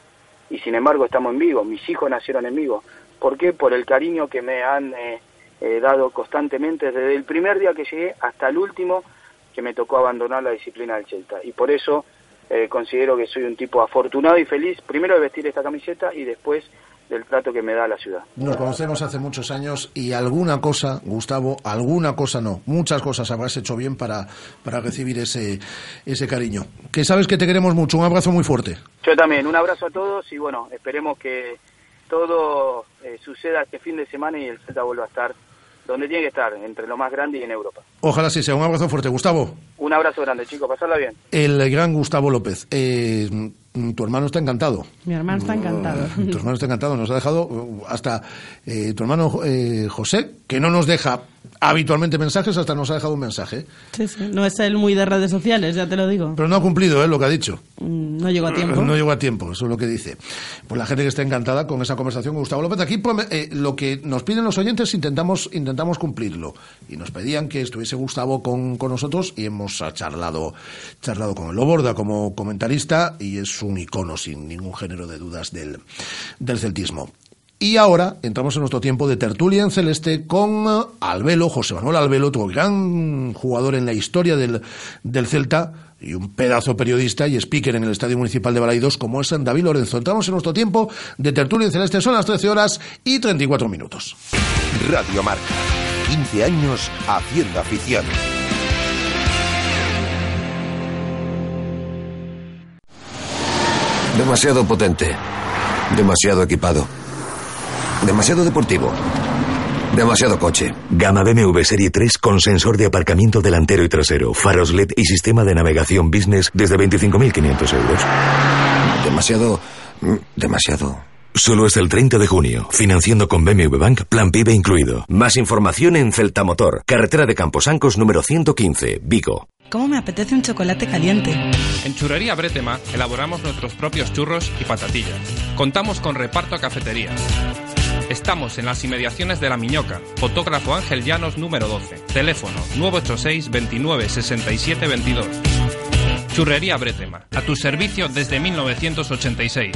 y sin embargo estamos en Vigo, mis hijos nacieron en Vigo. ¿Por qué? Por el cariño que me han eh, eh, dado constantemente desde el primer día que llegué hasta el último que me tocó abandonar la disciplina del Celta. Y por eso eh, considero que soy un tipo afortunado y feliz, primero de vestir esta camiseta y después del trato que me da la ciudad. Nos conocemos hace muchos años y alguna cosa, Gustavo, alguna cosa no, muchas cosas habrás hecho bien para, para recibir ese, ese cariño. Que sabes que te queremos mucho, un abrazo muy fuerte. Yo también, un abrazo a todos y bueno, esperemos que todo eh, suceda este fin de semana y el Celta vuelva a estar donde tiene que estar, entre lo más grande y en Europa. Ojalá sí sea. Un abrazo fuerte, Gustavo. Un abrazo grande, chicos. Pasarla bien. El gran Gustavo López. Eh, tu hermano está encantado. Mi hermano está encantado. Tu hermano está encantado. Nos ha dejado uh, hasta eh, tu hermano eh, José, que no nos deja habitualmente mensajes, hasta nos ha dejado un mensaje. Sí, sí. No es él muy de redes sociales, ya te lo digo. Pero no ha cumplido ¿eh? lo que ha dicho. Mm, No llegó a tiempo. No llegó a tiempo, eso es lo que dice. Pues la gente que está encantada con esa conversación con Gustavo López. Aquí eh, lo que nos piden los oyentes intentamos, intentamos cumplirlo. Y nos pedían que estuviese Gustavo con, con nosotros y hemos charlado, charlado con él. Lo borda como comentarista y es un icono sin ningún género de dudas del, del celtismo. Y ahora entramos en nuestro tiempo de tertulia en celeste con eh, Albelo, José Manuel Albelo, otro gran jugador en la historia del, del Celta y un pedazo periodista y speaker en el Estadio Municipal de Balaidos como es David Lorenzo. Entramos en nuestro tiempo de tertulia en celeste, son las 13 horas y 34 minutos. Radio Marca. 15 años haciendo afición. Demasiado potente. Demasiado equipado. Demasiado deportivo. Demasiado coche. Gama BMW Serie 3 con sensor de aparcamiento delantero y trasero, faros LED y sistema de navegación business desde 25.500 euros. Demasiado... mm, Demasiado... Solo es el 30 de junio. Financiando con BMW Bank, plan PIB incluido. Más información en Celtamotor, carretera de Camposancos número 115, Vigo. ¿Cómo me apetece un chocolate caliente? En Churrería Bretema elaboramos nuestros propios churros y patatillas. Contamos con reparto a cafeterías. Estamos en las inmediaciones de La Miñoca. Fotógrafo Ángel Llanos número 12. Teléfono 986 29 67 22. Churrería Bretema. A tu servicio desde 1986.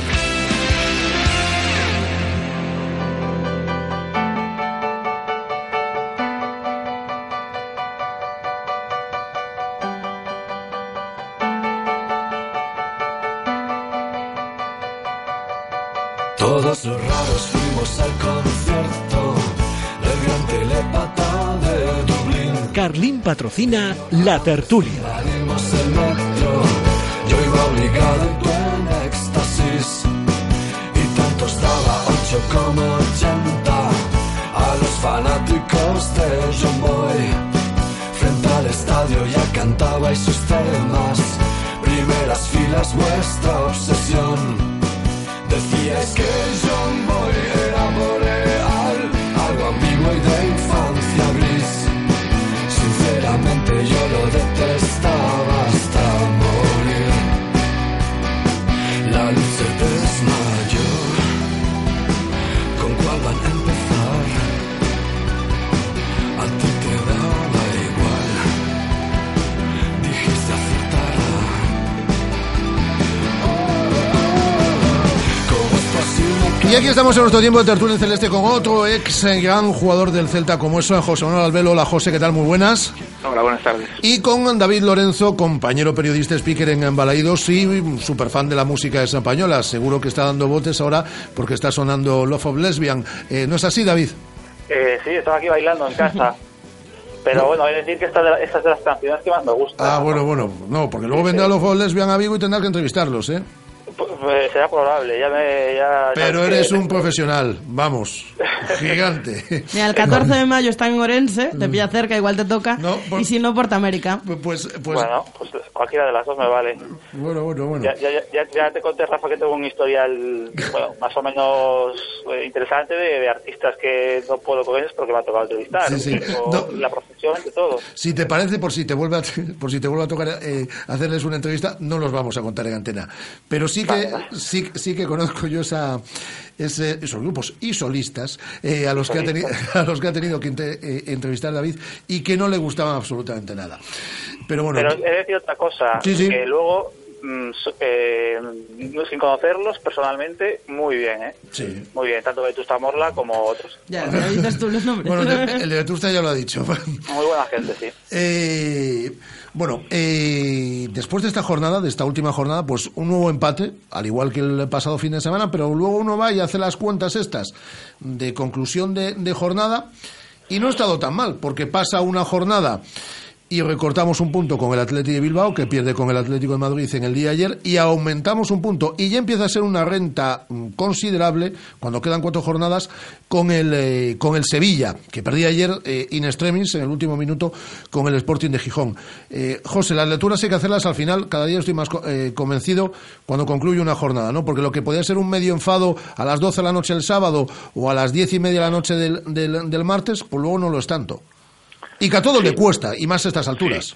Al concierto del gran telepata de Dublín. Carlín patrocina La Tertulia. Salimos el metro, yo iba obligado y tú en éxtasis. Y tanto estaba 8 como 80 a los fanáticos de John Boy. Frente al estadio ya cantabais sus temas. Primeras filas, vuestra obsesión. Decíais que John Boy Y aquí estamos en nuestro tiempo de tertulia en celeste con otro ex gran jugador del Celta como es José Manuel Albelo. Hola José, ¿qué tal? Muy buenas. Hola, buenas tardes. Y con David Lorenzo, compañero periodista, speaker en Balaídos y super fan de la música española. Seguro que está dando botes ahora porque está sonando Love of Lesbian. Eh, ¿No es así, David? Eh, sí, estaba aquí bailando en casa. *laughs* Pero bueno, hay que decir que esta, de, esta es de las canciones que más me gusta. Ah, bueno, bueno, no, porque luego vendrá los Juegos Lesbian a Vigo y tendrá que entrevistarlos, ¿eh? Pues, pues, será probable, ya me... Ya, Pero eres un profesional, vamos, gigante. *laughs* Mira, el 14 de mayo está en Orense, te pilla cerca, igual te toca. y si no, Porta América. Pues, Bueno, pues cualquiera de las dos me vale. Bueno, bueno, bueno. Ya, ya, ya, ya te conté, Rafa, que tengo un historial *laughs* bueno, más o menos eh, interesante de, de artistas que no puedo con ellos porque me ha tocado entrevistar. Sí, sí. No. La profesión, de todo. Si te parece, por si te vuelve a, *laughs* por si te vuelve a tocar eh, hacerles una entrevista, no los vamos a contar en antena. Pero sí que sí, sí que conozco yo esa, ese- esos grupos y solistas eh, a los que ha tenido *laughs* a los que ha tenido que inte- eh, entrevistar David y que no le gustaban absolutamente nada. Pero bueno, Pero he de decir otra cosa, Sí, sí. que luego, eh, no- sin conocerlos personalmente, muy bien, ¿eh? sí. Muy bien, tanto Vetusta Morla como otros. Ya, ya dices tú los nombres. Bueno, el de- el de Vetusta ya lo ha dicho. *laughs* Muy buena gente, sí. Eh, bueno, eh, después de esta jornada, de esta última jornada, pues un nuevo empate, al igual que el pasado fin de semana, pero luego uno va y hace las cuentas estas de conclusión de, de jornada y no ha estado tan mal, porque pasa una jornada y recortamos un punto con el Atlético de Bilbao, que pierde con el Atlético de Madrid en el día de ayer, y aumentamos un punto. Y ya empieza a ser una renta mm, considerable, cuando quedan cuatro jornadas, con el, eh, con el Sevilla, que perdía ayer eh, in extremis en el último minuto con el Sporting de Gijón. Eh, José, las lecturas hay que hacerlas al final, cada día estoy más eh, convencido cuando concluye una jornada, ¿no? Porque lo que podía ser un medio enfado a las 12 de la noche del sábado o a las 10 y media de la noche del, del, del martes, pues luego no lo es tanto. Y que a todo le cuesta, y más a estas alturas.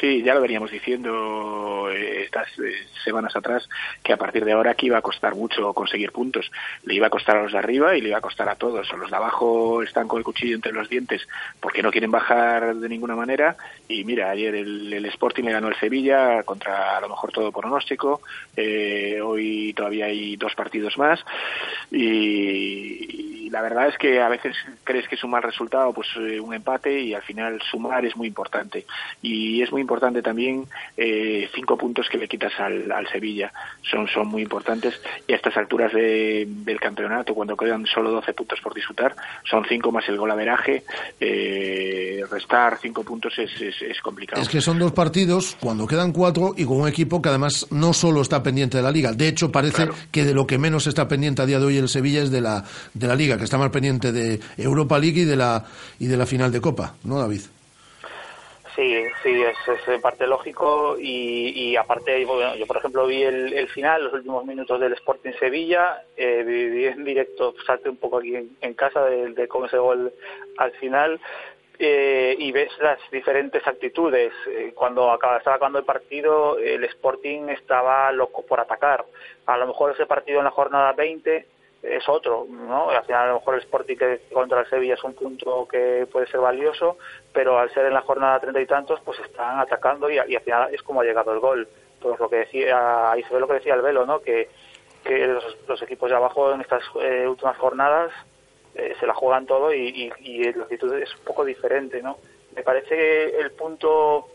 Sí, ya lo veníamos diciendo eh, estas eh, semanas atrás, que a partir de ahora que iba a costar mucho conseguir puntos. Le iba a costar a los de arriba y le iba a costar a todos. Los de abajo están con el cuchillo entre los dientes porque no quieren bajar de ninguna manera. Y mira, ayer el, el Sporting le ganó el Sevilla contra a lo mejor todo pronóstico. Eh, hoy todavía hay dos partidos más. Y, y la verdad es que a veces crees que es un mal resultado, pues eh, un empate y al final sumar es muy importante. Y es muy importante también eh, cinco puntos que le quitas al, al Sevilla. Son, son muy importantes y a estas alturas de- del campeonato, cuando quedan solo 12 puntos por disfrutar, son cinco más el golaveraje. Eh, restar cinco puntos es, es, es complicado. Es que son dos partidos cuando quedan cuatro y con un equipo que además no solo está pendiente de la liga. De hecho, parece que de lo que menos está pendiente a día de hoy el Sevilla es de la, de la liga, que está más pendiente de Europa League y de la, y de la final de Copa, ¿no, David? Sí, sí, es, es parte lógico y, y aparte, yo por ejemplo vi el, final, los últimos minutos del Sporting Sevilla, eh, vi, vi en directo, salte un poco aquí en, casa de, de con ese gol al final eh, y ves las diferentes actitudes. Eh, cuando acaba, estaba acabando el partido, el Sporting estaba loco por atacar. A lo mejor ese partido en la jornada 20 es otro, ¿no? Al final a lo mejor el Sporting que contra el Sevilla es un punto que puede ser valioso, pero al ser en la jornada treinta y tantos, pues están atacando y, al final es como ha llegado el gol. Pues lo que decía, ahí se ve lo que decía el Velo, ¿no? Que, que los, los equipos de abajo en estas eh, últimas jornadas eh, se la juegan todo y, y, y la actitud es un poco diferente, ¿no? Me parece que el punto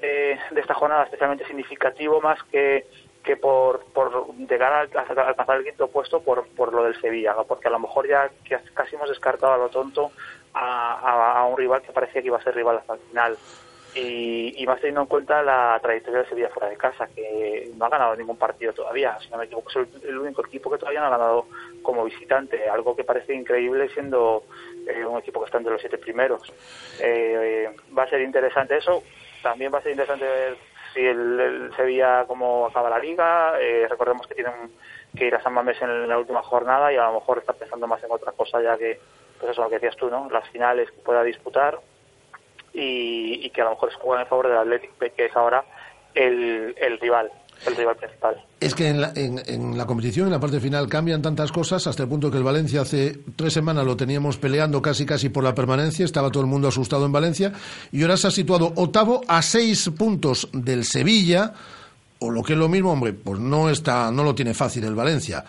de, de esta jornada especialmente significativo más que que por, por llegar a, alcanzar el quinto puesto por, por lo del Sevilla, porque a lo mejor ya casi hemos descartado a lo tonto a, a- un rival que parecía que iba a ser rival hasta el final. Y, y más teniendo en cuenta la trayectoria del Sevilla fuera de casa, que no ha ganado ningún partido todavía, si no es el, el único equipo que todavía no ha ganado como visitante, algo que parece increíble siendo eh, un equipo que está entre los siete primeros. Eh, eh, va a ser interesante eso, también va a ser interesante ver si el, el Sevilla cómo acaba la liga, eh, recordemos que tienen que ir a San Mamés en la última jornada y a lo mejor está pensando más en otra cosa ya que, pues eso lo que decías tú, ¿no? Las finales que pueda disputar y, y que a lo mejor se juega en favor del Atlético, que es ahora el, el rival, Es que en la, en la competición, en la parte final, cambian tantas cosas hasta el punto que el Valencia hace tres semanas lo teníamos peleando casi casi por la permanencia, estaba todo el mundo asustado en Valencia. Y ahora se ha situado octavo a seis puntos del Sevilla, o lo que es lo mismo, hombre, pues no está, no lo tiene fácil el Valencia,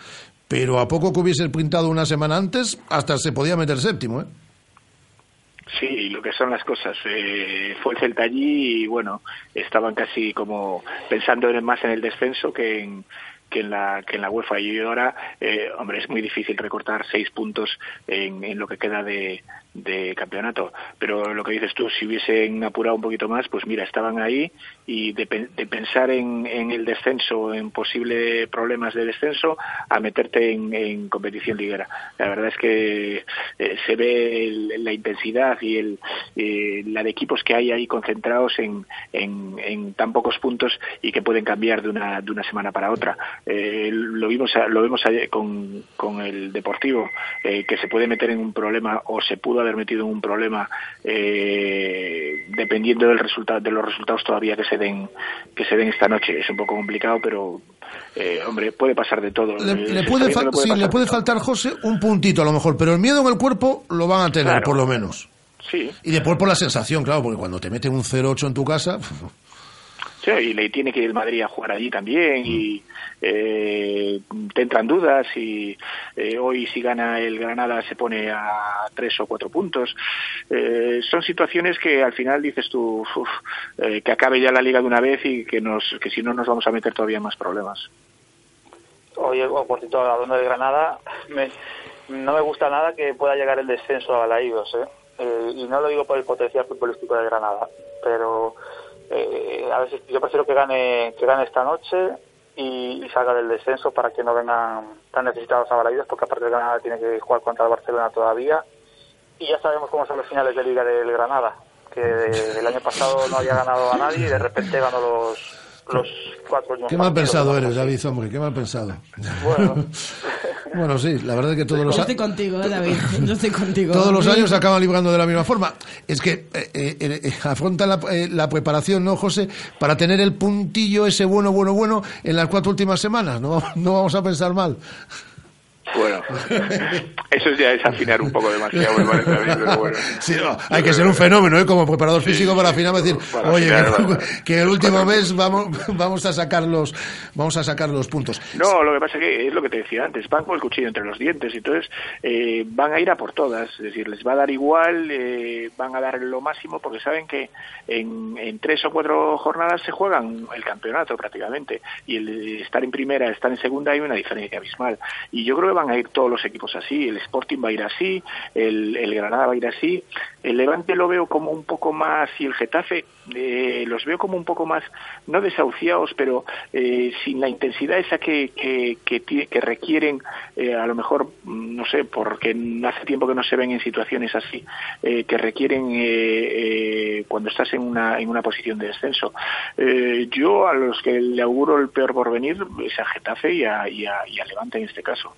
pero a poco que hubiese pintado una semana antes, hasta se podía meter séptimo, ¿eh? Sí, lo que son las cosas. Eh, fue el Celta allí y bueno, estaban casi como pensando en- más en el descenso que en, que en la que en la UEFA y ahora eh, hombre es muy difícil recortar seis puntos en, en lo que queda de, de campeonato. Pero lo que dices tú, si hubiesen apurado un poquito más, pues mira, estaban ahí y de, de pensar en, el descenso, en posibles problemas de descenso, a meterte en, competición liguera. La verdad es que eh, se ve el, la intensidad y el, eh, la de equipos que hay ahí concentrados en, en, en, tan pocos puntos y que pueden cambiar de una, de una semana para otra. Eh, lo vimos, lo vemos con, con el Deportivo, eh, que se puede meter en un problema o se pudo haber metido en un problema eh, dependiendo del resultado de los resultados todavía que se den que se den esta noche. Es un poco complicado pero eh, hombre puede pasar de todo. Le, le puede, fa puede, sí, le puede faltar José un puntito a lo mejor pero el miedo en el cuerpo lo van a tener claro. por lo menos. Sí. Y después por la sensación claro porque cuando te meten un 0-8 en tu casa *laughs* Sí, y le tiene que ir el Madrid a jugar allí también y eh, te entran dudas y eh, hoy si gana el Granada se pone a tres o cuatro puntos. Eh, son situaciones que al final dices tú eh, que acabe ya la liga de una vez y que nos que si no nos vamos a meter todavía más problemas. Oye, por cierto, hablando de Granada, me, no me gusta nada que pueda llegar el descenso a Balaídos, ¿eh? ¿eh? y no lo digo por el potencial futbolístico de Granada, pero eh, a veces yo prefiero que gane que gane esta noche y, y, salga del descenso para que no vengan tan necesitados a Balaídos porque aparte de Granada tiene que jugar contra el Barcelona todavía y ya sabemos cómo son los finales de Liga del Granada que el año pasado no había ganado a nadie y de repente ganó los los cuatro. Qué mal pensado eres, David, hombre, qué mal pensado. Bueno. *laughs* bueno, sí, la verdad es que todos los años. Yo estoy contigo, ¿eh, David. Yo estoy contigo. todos los años se acaban librando de la misma forma. Es que eh, eh, eh afrontan la, eh, la, preparación, ¿no, José? Para tener el puntillo ese bueno, bueno, bueno en las cuatro últimas semanas. No, no vamos a pensar mal. Bueno, eso ya es afinar un poco demasiado, me parece a mí, pero bueno. Sí, no, hay que ser un fenómeno, ¿eh? Como preparador sí, físico para afinar, decir, para oye, afinar, *laughs* que, que, el último mes vamos, vamos a sacar los, vamos a sacar los puntos. No, lo que pasa es que es lo que te decía antes, van con el cuchillo entre los dientes, entonces eh, van a ir a por todas, es decir, les va a dar igual, eh, van a dar lo máximo porque saben que en, en tres o cuatro jornadas se juegan el campeonato prácticamente y el estar en primera, estar en segunda hay una diferencia abismal y yo creo que van a ir todos los equipos así, el Sporting va a ir así, el, el Granada va a ir así, el Levante lo veo como un poco más y el Getafe eh, los veo como un poco más, no desahuciados, pero eh, sin la intensidad esa que, que, que, que requieren, eh, a lo mejor, no sé, porque hace tiempo que no se ven en situaciones así, eh, que requieren eh, cuando estás en una, en una posición de descenso. yo a los que le auguro el peor porvenir es a Getafe y a, y a, y a Levante en este caso.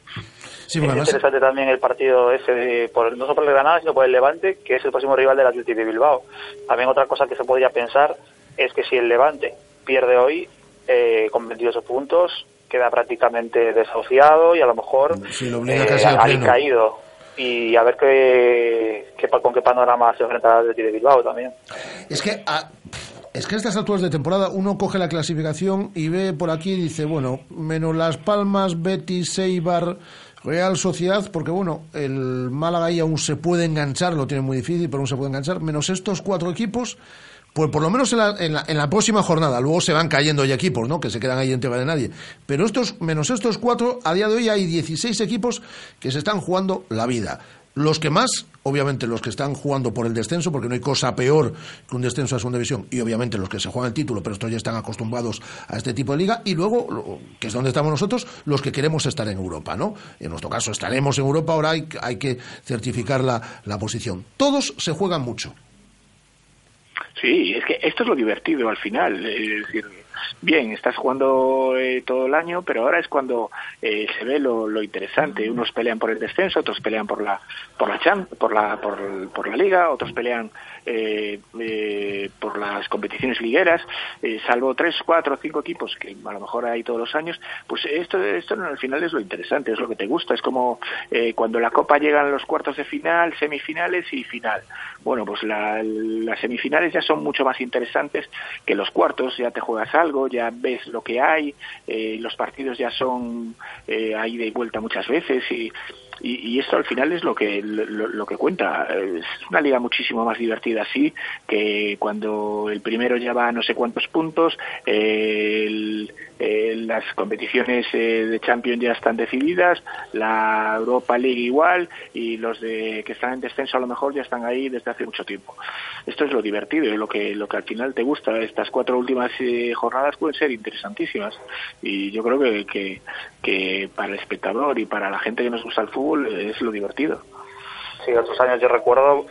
Sí, es interesante también el partido ese, de, por, no solo por el Granada, sino por el Levante, que es el próximo rival del Atlético de Bilbao. También otra cosa que se podría pensar es que si el Levante pierde hoy eh, con 28 puntos, queda prácticamente desahuciado y a lo mejor sí, lo eh, caído. Y a ver qué, qué, con qué panorama se enfrenta el Atlético de Bilbao también. Es que... A... Es que a estas alturas de temporada uno coge la clasificación y ve por aquí y dice, bueno, menos Las Palmas, Betis, Eibar, Real Sociedad, porque bueno, el Málaga ahí aún se puede enganchar, lo tiene muy difícil, pero aún se puede enganchar, menos estos cuatro equipos, pues por lo menos en la, en la, en la próxima jornada, luego se van cayendo ya equipos, ¿no? Que se quedan ahí en tierra de nadie. Pero estos, menos estos cuatro, a día de hoy hay 16 equipos que se están jugando la vida. Los que más, obviamente los que están jugando por el descenso, porque no hay cosa peor que un descenso a segunda división, y obviamente los que se juegan el título, pero estos ya están acostumbrados a este tipo de liga, y luego, que es donde estamos nosotros, los que queremos estar en Europa, ¿no? En nuestro caso estaremos en Europa, ahora hay, hay que certificar la, la posición. Todos se juegan mucho. Sí, es que esto es lo divertido al final, es decir, bien, estás jugando eh, todo el año, pero ahora es cuando eh, se ve lo, lo, interesante. Unos pelean por el descenso, otros pelean por la por la champ, por la por, por la liga, otros pelean eh, eh, por las competiciones ligueras, eh, salvo tres, cuatro, cinco equipos que a lo mejor hay todos los años, pues esto, esto al final es lo interesante, es lo que te gusta, es como eh, cuando la Copa llegan los cuartos de final, semifinales y final. Bueno, pues la, las semifinales ya son mucho más interesantes que los cuartos, ya te juegas algo, ya ves lo que hay, los partidos ya son a ida y vuelta muchas veces y y, esto al final es lo que lo, que cuenta. Es una liga muchísimo más divertida así que cuando el primero lleva no sé cuántos puntos, las competiciones eh, de Champions ya están decididas, la Europa League igual y los de que están en descenso a lo mejor ya están ahí desde hace mucho tiempo. Esto es lo divertido lo que lo que al final te gusta. Estas cuatro últimas eh, jornadas pueden ser interesantísimas y yo creo que, que para el espectador y para la gente que nos gusta el fútbol es lo divertido. Sí, otros años yo recuerdo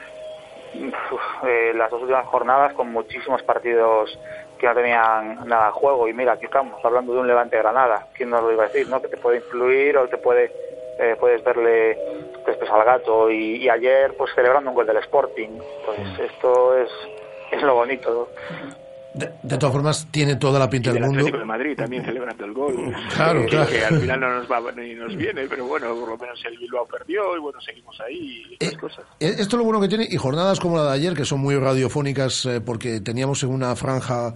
eh, las dos últimas jornadas con muchísimos partidos que no tenían nada de juego y mira, aquí estamos hablando de un Levante Granada, ¿quién nos lo iba a decir? ¿no? Que te puede influir o te puede eh, puedes verle después al gato y, ayer pues celebrando un gol del Sporting, pues esto es, es lo bonito. De, todas formas, tiene toda la pinta del mundo. El de Madrid también celebrando el gol. Claro, claro. Que al final no nos va ni nos viene, pero bueno, por lo menos el Bilbao perdió y bueno, seguimos ahí y eh, cosas. Eh, esto es lo bueno que tiene, y jornadas como la de ayer, que son muy radiofónicas, eh, porque teníamos en una franja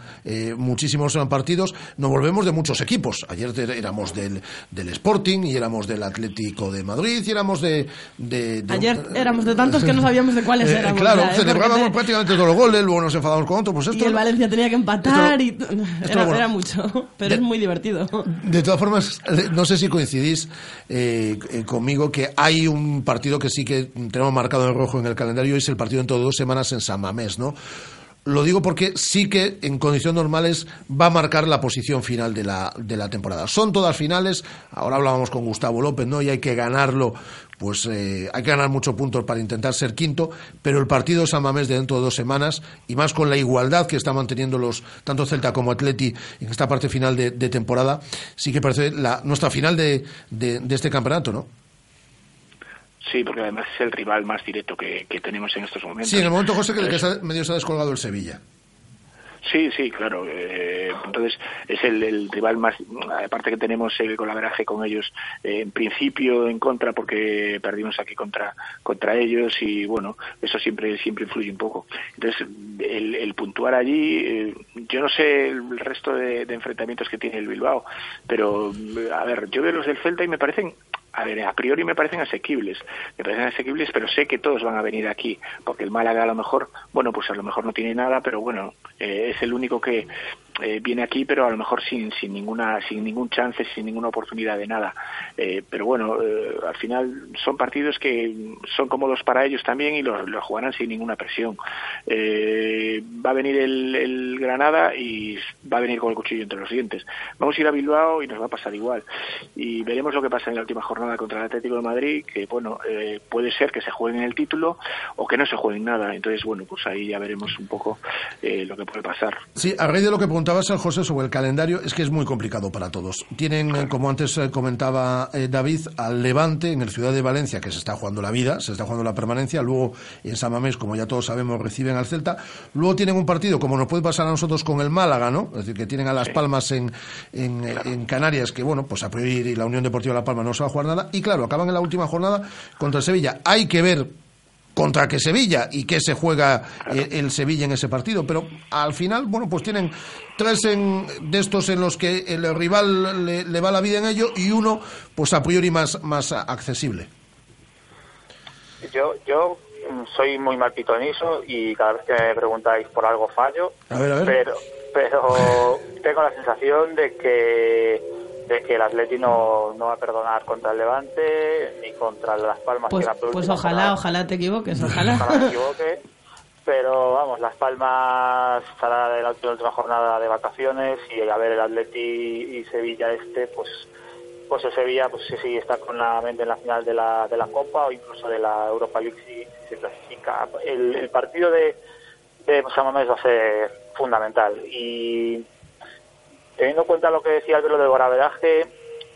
muchísimos partidos, nos volvemos de muchos equipos. Ayer éramos del, del Sporting y éramos del Atlético de Madrid y éramos de. de, ayer éramos de tantos que no sabíamos de cuáles *laughs* éramos. claro, celebrábamos prácticamente todos los goles, luego nos enfadamos con otros. Pues esto y el Valencia tenía que empatar y *laughs* era, mucho, *laughs* pero es muy divertido. De todas formas, no sé si coincidís eh, eh, conmigo que hay un partido que sí que tenemos marcado en rojo en el calendario y es el partido dentro de dos semanas en San Mamés, ¿no? Lo digo porque sí que en condiciones normales va a marcar la posición final de la, de la temporada. Son todas finales, ahora hablábamos con Gustavo López, ¿no? Y hay que ganarlo pues eh, hay que ganar muchos puntos para intentar ser quinto, pero el partido de San Mamés de dentro de dos semanas, y más con la igualdad que están manteniendo los tanto Celta como Atleti en esta parte final de, temporada, sí que parece la, nuestra final de, de, este campeonato, ¿no? Sí, porque además es el rival más directo que, tenemos en estos momentos. Sí, en el momento, José, que, el que medio se ha descolgado el Sevilla. Sí, sí, claro. Eh, entonces es el, rival más, aparte que tenemos el colaveraje con ellos eh, en principio en contra porque perdimos aquí contra contra ellos y bueno, eso siempre siempre influye un poco. Entonces el, puntuar allí, eh, yo no sé el resto de, de, enfrentamientos que tiene el Bilbao, pero a ver, yo veo los del Celta y me parecen a ver, a priori me parecen asequibles, me parecen asequibles, pero sé que todos van a venir aquí, porque el Málaga a lo mejor, bueno, pues a lo mejor no tiene nada, pero bueno, eh, es el único que eh, viene aquí, pero a lo mejor sin, sin ninguna, sin ningún chance, sin ninguna oportunidad de nada. Eh, pero bueno, al final son partidos que son cómodos para ellos también y lo, lo jugarán sin ninguna presión. va a venir el, Granada y va a venir con el cuchillo entre los dientes. Vamos a ir a Bilbao y nos va a pasar igual. Y veremos lo que pasa en la última jornada nada contra el Atlético de Madrid, que bueno, eh, puede ser que se juegue en el título o que no se juegue en nada. Entonces, bueno, pues ahí ya veremos un poco eh, lo que puede pasar. Sí, a raíz de lo que preguntabas, eh, José, sobre el calendario, es que es muy complicado para todos. Tienen, como antes comentaba David, al Levante en el Ciudad de Valencia, que se está jugando la vida, se está jugando la permanencia. Luego, en San Mamés, como ya todos sabemos, reciben al Celta. Luego tienen un partido, como nos puede pasar a nosotros con el Málaga, ¿no? Es decir, que tienen a Las Palmas en, en, Canarias, que bueno, pues a priori la Unión Deportiva La Palma no se va a jugar y claro, acaban en la última jornada contra Sevilla. Hay que ver contra qué Sevilla y qué se juega el, Sevilla en ese partido. Pero al final, bueno, pues tienen tres en, de estos en los que el rival le, va la vida en ello y uno, pues a priori más, más accesible. Yo, yo soy muy mal pitonizo y cada vez que me preguntáis por algo fallo. Pero, pero *laughs* tengo la sensación de que de que el Atleti no, no va a perdonar contra el Levante ni contra Las Palmas. Pues, pues ojalá, ojalá te equivoques, ojalá. Ojalá me equivoque. Pero vamos, Las Palmas estará de la última jornada de vacaciones y a ver el Atleti y Sevilla este, pues pues el Sevilla pues sí, sí está con la mente en la final de la, de la Copa o incluso de la Europa League si, se clasifica. El, partido de, de San Mamés va a ser fundamental y teniendo en cuenta lo que decía Álvaro del goraveraje,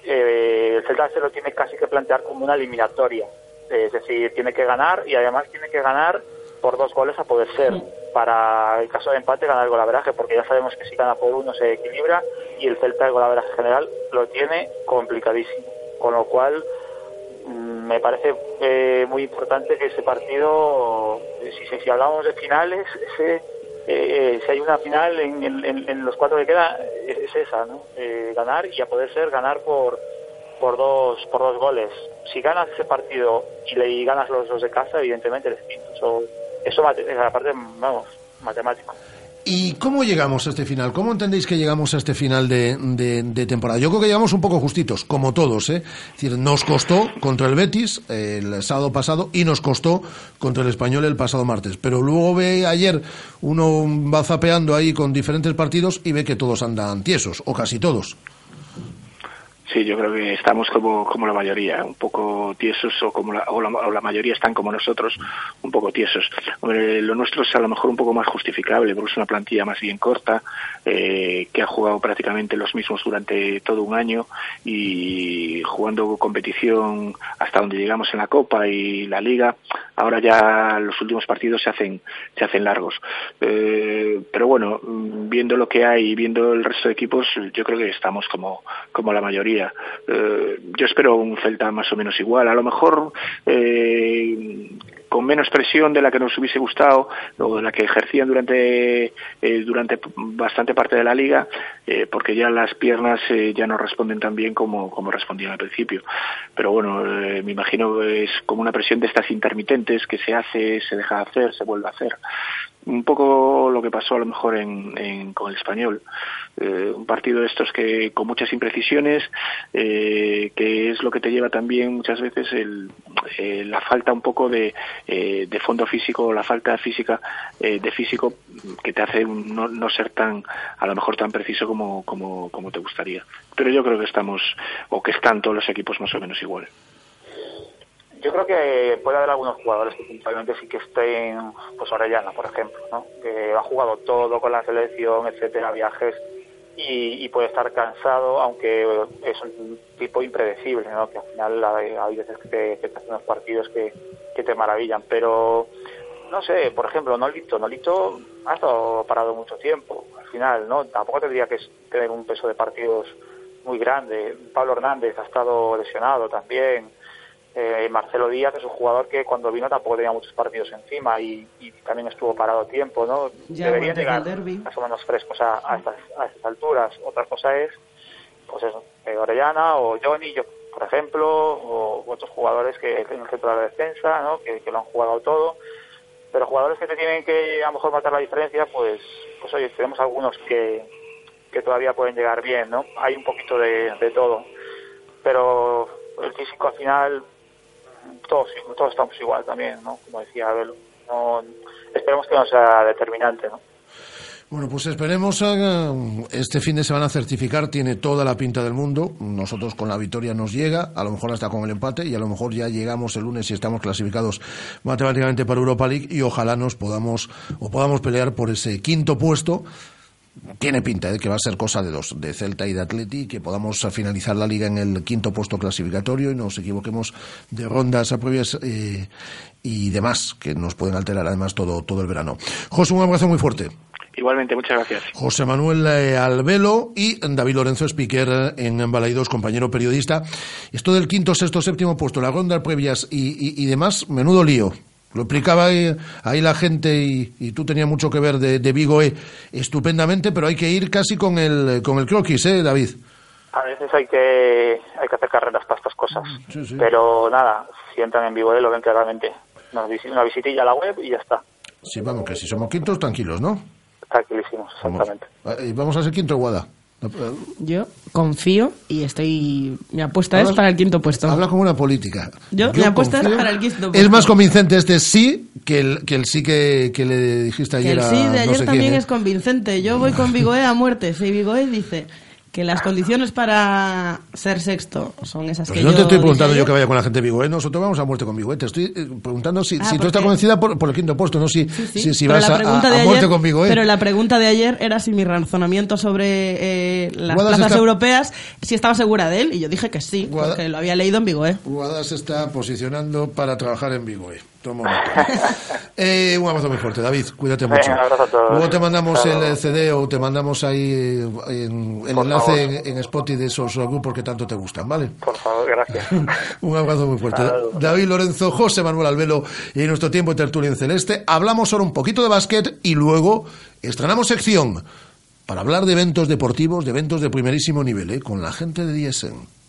eh, el Celta se lo tiene casi que plantear como una eliminatoria. es decir, tiene que ganar y además tiene que ganar por dos goles a poder ser. Para el caso de empate, ganar el golaveraje, porque ya sabemos que si gana por uno se equilibra y el Celta, el golaveraje general, lo tiene complicadísimo. Con lo cual, mm, me parece eh, muy importante que ese partido, si, si hablamos de finales, ese eh, si hay una final en, los cuatro que queda, es, esa, ¿no? Eh, ganar y a poder ser ganar por, por dos por dos goles. Si ganas ese partido y le ganas los dos de casa, evidentemente eres quinto. Eso, eso aparte, vamos, matemático. ¿Y cómo llegamos a este final? ¿Cómo entendéis que llegamos a este final de, de, temporada? Yo creo que llegamos un poco justitos, como todos. ¿eh? Es decir, nos costó contra el Betis el sábado pasado y nos costó contra el Español el pasado martes. Pero luego ve ayer, uno va zapeando ahí con diferentes partidos y ve que todos andan tiesos, o casi todos. Sí, yo creo que estamos como, como la mayoría, un poco tiesos o como la, o la, mayoría están como nosotros, un poco tiesos. lo nuestro es a lo mejor un poco más justificable porque es una plantilla más bien corta, eh, que ha jugado prácticamente los mismos durante todo un año y jugando competición hasta donde llegamos en la Copa y la Liga, ahora ya los últimos partidos se hacen, se hacen largos. Eh, pero bueno, viendo lo que hay y viendo el resto de equipos, yo creo que estamos como, como la mayoría eh, yo espero un Celta más o menos igual. A lo mejor eh, con menos presión de la que nos hubiese gustado o de la que ejercían durante eh, durante bastante parte de la liga porque ya las piernas ya no responden tan bien como, como respondían al principio. Pero bueno me imagino que es como una presión de estas intermitentes que se hace se deja de hacer se vuelve a hacer un poco lo que pasó a lo mejor en, con el español. Eh, un partido de estos que con muchas imprecisiones, eh, que es lo que te lleva también muchas veces el, eh, la falta un poco de, de fondo físico, la falta física de físico que te hace no, no, ser tan, a lo mejor tan preciso como, como, como te gustaría. Pero yo creo que estamos, o que están todos los equipos más o menos igual. Yo creo que puede haber algunos jugadores que puntualmente sí que estén, pues Orellana, por ejemplo, ¿no? que ha jugado todo con la selección, etcétera, viajes, y, puede estar cansado, aunque es un tipo impredecible, ¿no? que al final hay, veces que te, que hacen unos partidos que, te maravillan, pero no sé, por ejemplo, Nolito, Nolito ha estado parado mucho tiempo, al final, ¿no? Tampoco tendría que tener un peso de partidos muy grande. Pablo Hernández ha estado lesionado también. Eh, Marcelo Díaz es un jugador que cuando vino tampoco tenía muchos partidos encima y, también estuvo parado tiempo, ¿no? Deberían llegar más o menos frescos a, a, estas, a estas alturas. Otra cosa es, pues eso, eh, Orellana o Johnny, yo, por ejemplo, o otros jugadores que en el centro de la defensa, ¿no? Que, lo han jugado todo. Pero jugadores que te tienen que a lo mejor matar la diferencia, pues, pues oye, tenemos algunos que, que todavía pueden llegar bien, ¿no? Hay un poquito de, de todo. Pero el físico al final todos, todos estamos igual también, ¿no? Como decía Abel, esperemos que no sea determinante, ¿no? Bueno, pues esperemos. Eh, este fin de semana certificar tiene toda la pinta del mundo. Nosotros con la victoria nos llega, a lo mejor hasta con el empate, y a lo mejor ya llegamos el lunes y estamos clasificados matemáticamente para Europa League y ojalá nos podamos o podamos pelear por ese quinto puesto tiene pinta de que va a ser cosa de dos, de Celta y de Atleti, que podamos finalizar la liga en el quinto puesto clasificatorio y nos equivoquemos de rondas a previas eh, y demás, que nos pueden alterar además todo, todo el verano. José, un abrazo muy fuerte. Igualmente, muchas gracias. José Manuel eh, Albelo y David Lorenzo, speaker en Balaidos, compañero periodista. Esto del quinto, sexto, séptimo puesto, las rondas previas y, y demás, menudo lío. Lo explicaba ahí, la gente y, tú tenías mucho que ver de, de Vigo e, estupendamente, pero hay que ir casi con el, con el croquis, ¿eh, David? A veces hay que, hay que hacer carreras para estas cosas. Pero nada, si entran en Vigo E lo ven claramente. Una visitilla a la web y ya está. Sí, vamos, que si somos quintos, tranquilos, ¿no? Tranquilísimos, exactamente. Vamos, eh, vamos a ser quinto, Guada. Yo confío y estoy. Mi apuesta es para el quinto puesto. Habla como una política. Yo, mi apuesta es para el quinto puesto. Es más convincente este sí que el, que el sí que, que le dijiste ayer. el sí de ayer también ¿eh? es convincente. Yo voy con *laughs* Vigoe a muerte. Si Vigoe dice que las condiciones para ser sexto son esas pues que no te estoy preguntando yo que vaya con la gente de Vigo, ¿eh? nosotros vamos a muerte con Vigo, ¿eh? te estoy eh, preguntando si, ah, si tú estás convencida por, por, el quinto puesto, no si, si, vas a, muerte con Vigo. Pero la pregunta de ayer era si mi razonamiento sobre las plazas europeas, si estaba segura de él, y yo dije que sí, porque lo había leído en Vigo. ¿eh? Guadas se está posicionando para trabajar en Vigo. ¿eh? *laughs* eh, un abrazo muy fuerte, David. Cuídate mucho. Luego te mandamos el CD o te mandamos ahí el enlace en, Spotify de esos grupos que tanto te gustan, ¿vale? Por favor, gracias. *laughs* un abrazo muy fuerte. David Lorenzo, José Manuel Albelo y en nuestro tiempo de tertulia en celeste. Hablamos ahora un poquito de básquet y luego estrenamos sección para hablar de eventos deportivos, de eventos de primerísimo nivel, ¿eh? con la gente de Diesen.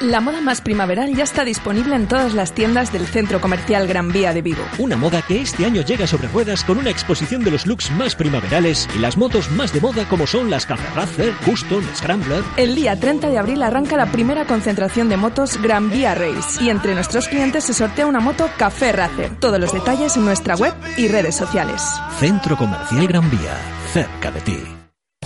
La moda más primaveral ya está disponible en todas las tiendas del Centro Comercial Gran Vía de Vigo. Una moda que este año llega sobre ruedas con una exposición de los looks más primaverales y las motos más de moda como son las Café Racer, Custom, Scrambler. El día 30 de abril arranca la primera concentración de motos Gran Vía Race y entre nuestros clientes se sortea una moto Café Racer. Todos los detalles en nuestra web y redes sociales. Centro Comercial Gran Vía, cerca de ti.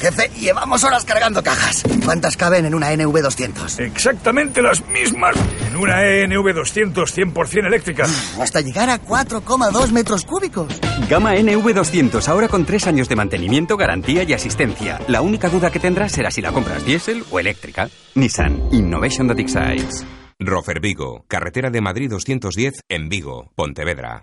Jefe, llevamos horas cargando cajas. ¿Cuántas caben en una NV200? Exactamente las mismas. En una E NV200 100% eléctrica. Hasta llegar a 4,2 metros cúbicos. Gama NV200, ahora con tres años de mantenimiento, garantía y asistencia. La única duda que tendrás será si la compras diésel o eléctrica. Nissan Innovation that excites. Rofer Vigo, carretera de Madrid 210 en Vigo, Pontevedra.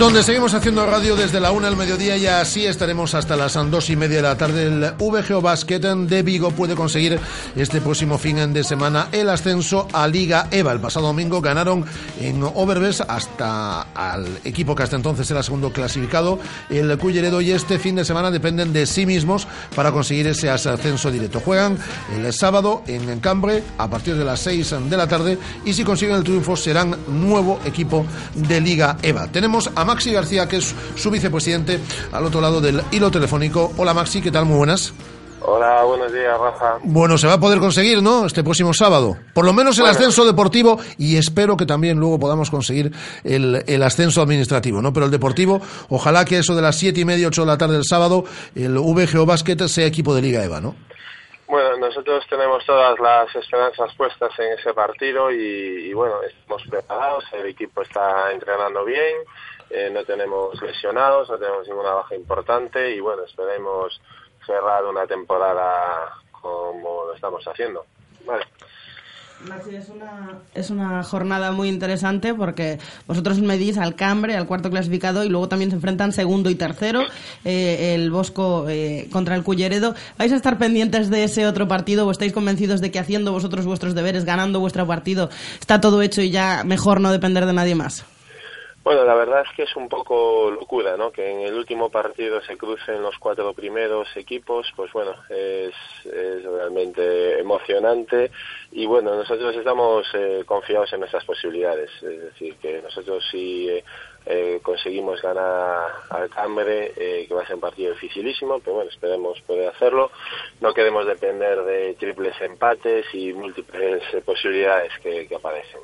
Donde seguimos haciendo radio desde la una al mediodía y así estaremos hasta las dos y media de la tarde. El VGO Basket de Vigo puede conseguir este próximo fin de semana el ascenso a Liga EVA. El pasado domingo ganaron en Overbes hasta al equipo que hasta entonces era segundo clasificado, el Culleredo, y este fin de semana dependen de sí mismos para conseguir ese ascenso directo. Juegan el sábado en Cambre a partir de las seis de la tarde y si consiguen el triunfo serán nuevo equipo de Liga EVA. Tenemos a Maxi García, que es su vicepresidente, al otro lado del hilo telefónico. Hola Maxi, ¿qué tal? Muy buenas. Hola, buenos días, Rafa. Bueno, se va a poder conseguir, ¿no? Este próximo sábado. Por lo menos el Bueno. ascenso deportivo y espero que también luego podamos conseguir el, el ascenso administrativo, ¿no? Pero el deportivo, ojalá que eso de las siete y media, ocho de la tarde del sábado, el VGO Basket sea equipo de Liga EVA, ¿no? Bueno, nosotros tenemos todas las esperanzas puestas en ese partido y, y bueno, estamos preparados, el equipo está entrenando bien, eh, no tenemos lesionados, no tenemos ninguna baja importante y bueno, esperemos cerrar una temporada como lo estamos haciendo. Vale. Es una, es una jornada muy interesante porque vosotros medís al Cambre, al cuarto clasificado, y luego también se enfrentan segundo y tercero, eh, el Bosco eh, contra el Culleredo. ¿Vais a estar pendientes de ese otro partido o estáis convencidos de que haciendo vosotros vuestros deberes, ganando vuestro partido, está todo hecho y ya mejor no depender de nadie más? Bueno, la verdad es que es un poco locura, ¿no? Que en el último partido se crucen los cuatro primeros equipos, pues bueno, es, realmente emocionante y bueno, nosotros estamos eh, confiados en nuestras posibilidades, es decir, que nosotros si eh, eh, conseguimos ganar al Cambre, eh, que va a ser un partido dificilísimo, pero bueno, esperemos poder hacerlo. No queremos depender de triples empates y múltiples posibilidades que, que aparecen.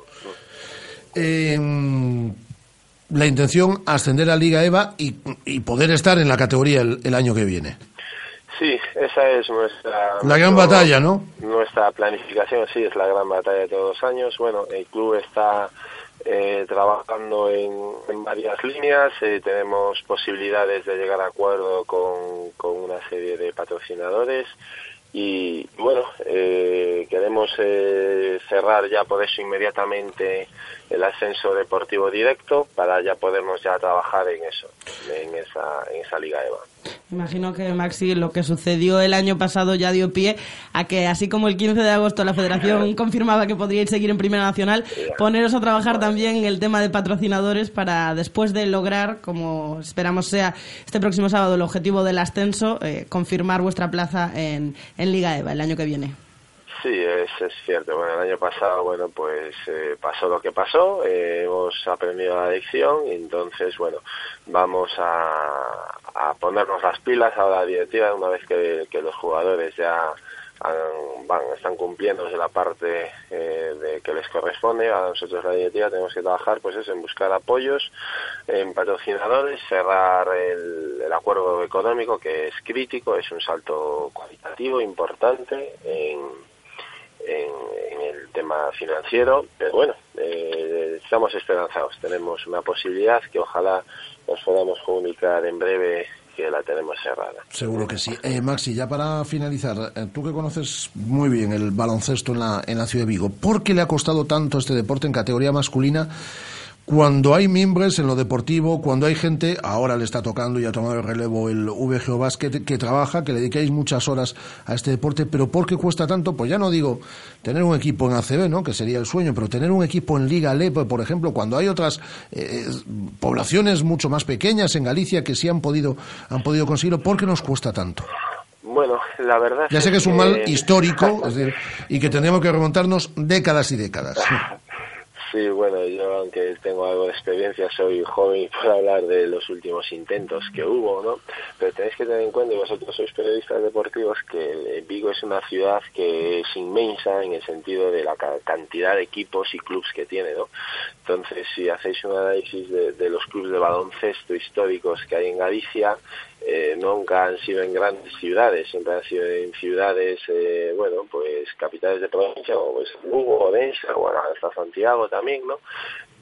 La intención ascender a Liga EVA y, y poder estar en la categoría el, el año que viene. Sí, esa es nuestra... La gran batalla, ¿no? Nuestra planificación, sí, es la gran batalla de todos los años. Bueno, el club está eh, trabajando en, en varias líneas, eh, tenemos posibilidades de llegar a acuerdo con, con una serie de patrocinadores y bueno, eh, queremos eh, cerrar ya por eso inmediatamente el ascenso deportivo directo para ya podernos ya trabajar en eso, en esa, en esa Liga EVA. Imagino que Maxi, lo que sucedió el año pasado ya dio pie a que, así como el 15 de agosto la Federación *laughs* confirmaba que podríais seguir en Primera Nacional, poneros a trabajar también el tema de patrocinadores para después de lograr, como esperamos sea este próximo sábado el objetivo del ascenso, eh, confirmar vuestra plaza en, en Liga EVA el año que viene. Sí, es, es cierto. Bueno, el año pasado, bueno, pues eh, pasó lo que pasó, eh, hemos aprendido la lección y entonces, bueno, vamos a, a ponernos las pilas a la directiva una vez que, los jugadores ya han- van, están cumpliendo de la parte eh, de que les corresponde. A nosotros la directiva tenemos que trabajar pues eso, en buscar apoyos, en patrocinadores, cerrar el, el acuerdo económico que es crítico, es un salto cualitativo importante en, en, en el tema financiero, pero bueno, eh, estamos esperanzados. Tenemos una posibilidad que ojalá nos podamos comunicar en breve que la tenemos cerrada. Seguro que sí. Eh, Maxi, ya para finalizar, eh, tú que conoces muy bien el baloncesto en la, en la ciudad de Vigo, ¿por qué le ha costado tanto este deporte en categoría masculina? Cuando hay miembros en lo deportivo, cuando hay gente, ahora le está tocando y ha tomado el relevo el VGO Basket, que trabaja, que le dedicáis muchas horas a este deporte, pero ¿por qué cuesta tanto? Pues ya no digo tener un equipo en ACB, ¿no? que sería el sueño, pero tener un equipo en Liga LEP, por ejemplo, cuando hay otras eh, poblaciones mucho más pequeñas en Galicia que sí han podido, han podido conseguirlo, ¿por qué nos cuesta tanto? Bueno, la verdad Ya sé que es un mal histórico es decir, y que tendríamos que remontarnos décadas y décadas. *laughs* Sí, bueno, yo aunque tengo algo de experiencia, soy joven puedo hablar de los últimos intentos que hubo, ¿no? Pero tenéis que tener en cuenta, y vosotros sois periodistas deportivos, que Vigo es una ciudad que es inmensa en el sentido de la ca- cantidad de equipos y clubes que tiene, ¿no? Entonces, si hacéis un análisis de, de los clubes de baloncesto históricos que hay en Galicia, eh, nunca han sido en grandes ciudades, siempre han sido en ciudades, eh, bueno, pues capitales de provincia, como pues Lugo, Orense, bueno, hasta Santiago también, ¿no?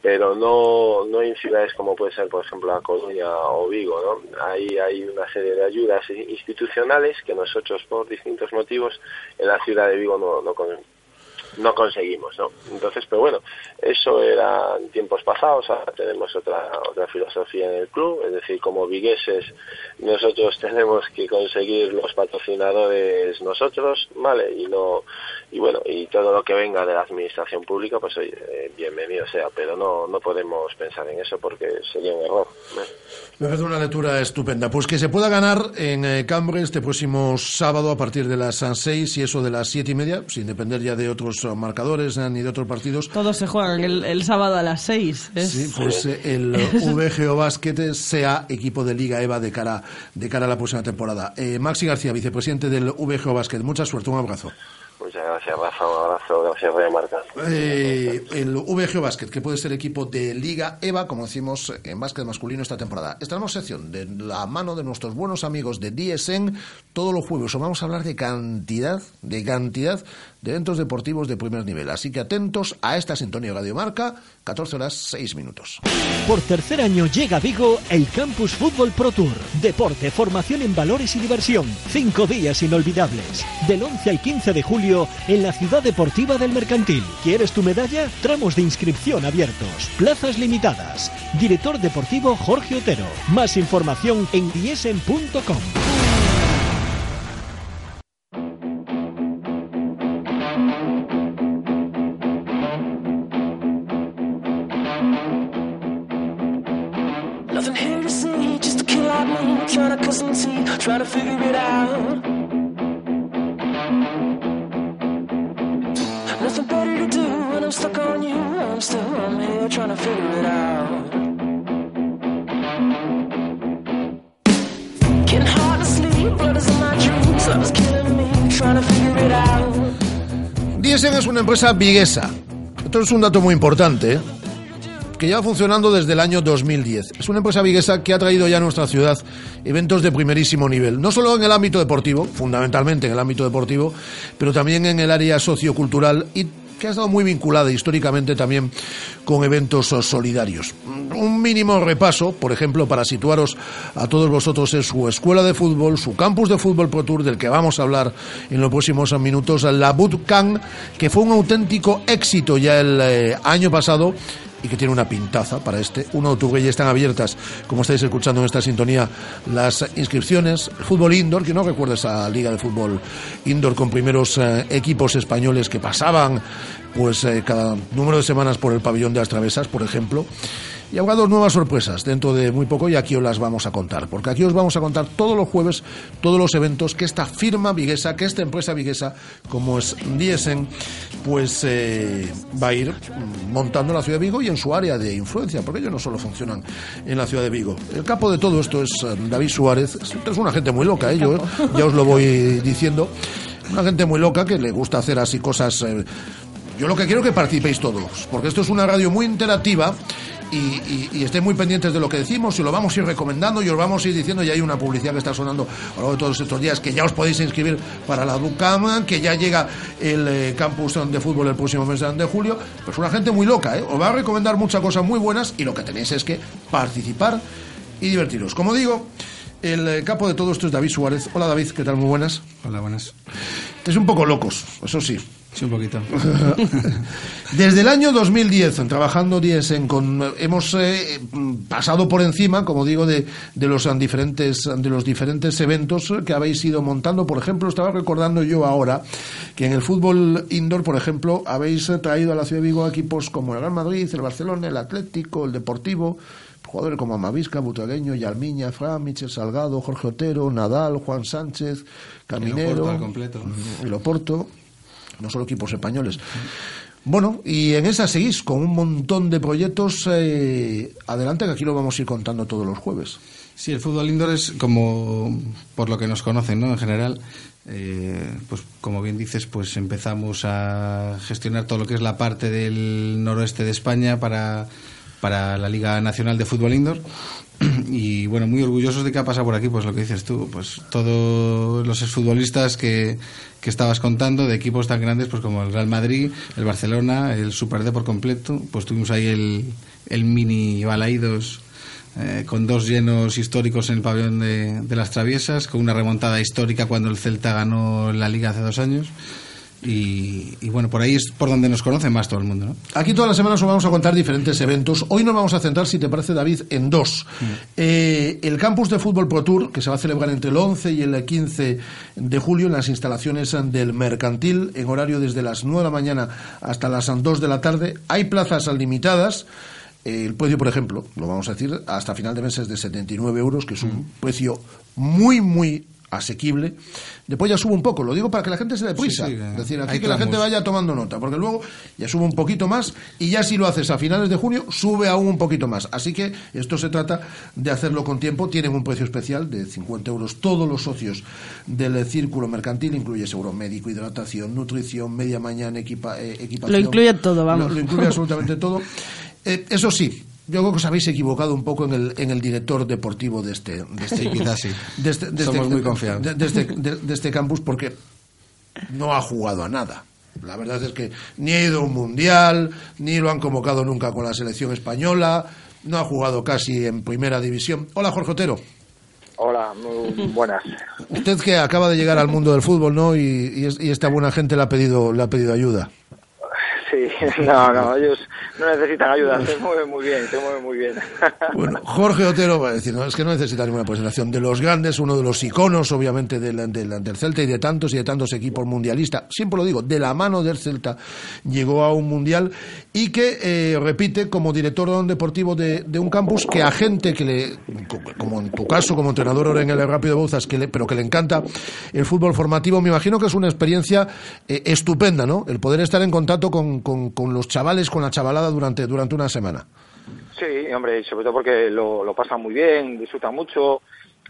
Pero no, no en ciudades como puede ser, por ejemplo, La Coruña o Vigo, ¿no? Ahí hay una serie de ayudas institucionales que nosotros, por distintos motivos, en la ciudad de Vigo no, no, no conseguimos, ¿no? Entonces, pero bueno, eso era en tiempos pasados, tenemos otra otra filosofía en el club, es decir, como vigueses nosotros *laughs* tenemos que conseguir los patrocinadores nosotros, ¿vale? Y no y bueno, y todo lo que venga de la administración pública, pues eh, bienvenido sea, pero no no podemos pensar en eso porque sería un error. Me parece una lectura estupenda. Pues que se pueda ganar en eh, Cambre este próximo sábado a partir de las 6 y eso de las siete y media, sin depender ya de otros marcadores eh, ni de otros partidos. Todos se juegan el, el sábado a las 6. Es- Sí, pues eh, el *laughs* VGO Basket sea equipo de Liga EVA de cara, de cara a la próxima temporada. Eh, Maxi García, vicepresidente del VGO Basket, mucha suerte, un abrazo. Muchas gracias, Rafa, un abrazo, gracias, Radio Marca. Eh, el VGO Basket, que puede ser equipo de Liga EVA, como decimos en básquet masculino esta temporada. Estamos sección de la mano de nuestros buenos amigos de DSN todos los jueves. Os vamos a hablar de cantidad, de cantidad de eventos deportivos de primer nivel. Así que atentos a esta sintonía Radio Marca, 14 horas 6 minutos. Por tercer año llega a Vigo el Campus Fútbol Pro Tour. Deporte, formación en valores y diversión. Cinco días inolvidables. Del 11 al 15 de julio en la Ciudad Deportiva del Mercantil. ¿Quieres tu medalla? Tramos de inscripción abiertos. Plazas limitadas. Director deportivo Jorge Otero. Más información en diesen.com. Nothing here to see, just a kid like me trying to cut some teeth, trying to figure it out. Nothing better to do when I'm stuck on you. I'm still I'm here trying to figure it out. Getting hard to sleep, blood is in my dreams, love is killing me, trying to figure it out. DSN es una empresa viguesa. Esto es un dato muy importante. Que lleva funcionando desde el año 2010. Es una empresa viguesa que ha traído ya a nuestra ciudad eventos de primerísimo nivel, no solo en el ámbito deportivo, fundamentalmente en el ámbito deportivo, pero también en el área sociocultural y que ha estado muy vinculada históricamente también con eventos solidarios. Un mínimo repaso, por ejemplo, para situaros a todos vosotros, es su escuela de fútbol, su campus de fútbol Pro Tour, del que vamos a hablar en los próximos minutos, la Bootcamp, que fue un auténtico éxito ya el eh, año pasado y que tiene una pintaza para este 1 de octubre. Ya están abiertas, como estáis escuchando en esta sintonía, las inscripciones. fútbol indoor, que no recuerda esa liga de fútbol indoor con primeros eh, equipos españoles que pasaban pues eh, cada número de semanas por el pabellón de las travesas, por ejemplo. Y habrá dos nuevas sorpresas dentro de muy poco y aquí os las vamos a contar, porque aquí os vamos a contar todos los jueves, todos los eventos que esta firma viguesa, que esta empresa viguesa, como es Diesen, pues eh, va a ir montando en la ciudad de Vigo y en su área de influencia, porque ellos no solo funcionan en la ciudad de Vigo. El capo de todo esto es eh, David Suárez, es una gente muy loca, ¿eh? Yo, ya os lo voy diciendo, una gente muy loca que le gusta hacer así cosas... yo lo que quiero es que participéis todos, porque esto es una radio muy interactiva y, y, estén muy pendientes de lo que decimos y lo vamos a ir recomendando y os vamos a ir diciendo. Ya hay una publicidad que está sonando a lo largo de todos estos días que ya os podéis inscribir para la Ducama, que ya llega el eh, campus de fútbol el próximo mes de julio. Pues una gente muy loca, ¿eh? Os va a recomendar muchas cosas muy buenas y lo que tenéis es que participar y divertiros. Como digo, el eh, capo de todo esto es David Suárez. Hola David, ¿qué tal? Muy buenas. Hola, buenas. Es un poco locos, eso sí. Sí, un poquito. *laughs* Desde el año 2010, trabajando Diesen, con, hemos eh, pasado por encima, como digo, de, de, los diferentes, de los diferentes eventos que habéis ido montando. Por ejemplo, estaba recordando yo ahora que en el fútbol indoor, por ejemplo, habéis traído a la ciudad de Vigo equipos como el Real Madrid, el Barcelona, el Atlético, el Deportivo, jugadores como Amavisca, Butragueño, Yalmiña, Fran, Michel Salgado, Jorge Otero, Nadal, Juan Sánchez, Caminero, el Oporto no solo equipos españoles. Bueno, y en esa seguís con un montón de proyectos. Eh, adelante, que aquí lo vamos a ir contando todos los jueves. Sí, el fútbol indoor es como, por lo que nos conocen, ¿no? En general, eh, pues como bien dices, pues empezamos a gestionar todo lo que es la parte del noroeste de España para, para la Liga Nacional de Fútbol Indoor *clears throat* y bueno, muy orgullosos de que ha pasado por aquí, pues lo que dices tú, pues todos los exfutbolistas que, que estabas contando de equipos tan grandes pues como el Real Madrid, el Barcelona, el Super D por completo, pues tuvimos ahí el, mini Balaídos eh, con dos llenos históricos en el pabellón de, de las Traviesas, con una remontada histórica cuando el Celta ganó la Liga hace dos años. Y, bueno, por ahí es por donde nos conoce más todo el mundo. ¿no? Aquí todas las semanas os vamos a contar diferentes eventos. Hoy nos vamos a centrar, si te parece, David, en dos. Mm. Eh, el campus de fútbol Pro Tour, que se va a celebrar entre el 11 y el 15 de julio en las instalaciones del Mercantil, en horario desde las 9 de la mañana hasta las 2 de la tarde. Hay plazas limitadas. El precio, por ejemplo, lo vamos a decir, hasta final de mes es de 79 euros, que es un mm. precio muy, muy asequible. Después ya sube un poco, lo digo para que la gente se dé prisa. es decir, aquí que la gente vaya tomando nota, porque luego ya sube un poquito más y ya si lo haces a finales de junio, sube aún un poquito más. Así que esto se trata de hacerlo con tiempo. Tienen un precio especial de 50 euros todos los socios del círculo mercantil, incluye seguro médico, hidratación, nutrición, media mañana, equipa, eh, equipación. Lo incluye todo, vamos. Lo, incluye absolutamente *laughs* todo. Eh, eso sí, yo creo que os habéis equivocado un poco en el, en el director deportivo de este, de este, quizás sí. de este, de Somos este, muy confiados. De, este, de, este campus porque no ha jugado a nada. La verdad es que ni ha ido a un mundial, ni lo han convocado nunca con la selección española, no ha jugado casi en primera división. Hola, Jorge Otero. Hola, muy buenas. Usted que acaba de llegar al mundo del fútbol, ¿no? Y, y, esta buena gente le ha pedido, le ha pedido ayuda. Sí, *laughs* no, no, ellos no necesitan ayuda, se mueven muy bien, se mueven muy bien. *laughs* Bueno, Jorge Otero va a decir, no, es que no necesita ninguna presentación. De los grandes, uno de los iconos, obviamente, del, del, del, Celta y de tantos y de tantos equipos mundialistas. Siempre lo digo, de la mano del Celta llegó a un mundial y que eh, repite como director deportivo de, de, un campus que a gente que le, como en tu caso, como entrenador ahora en el Rápido Bouzas, que le, pero que le encanta el fútbol formativo, me imagino que es una experiencia eh, estupenda, ¿no? El poder estar en contacto con, con, con los chavales, con la chavalada durante, durante una semana. Sí, hombre, sobre todo porque lo, lo pasan muy bien, disfrutan mucho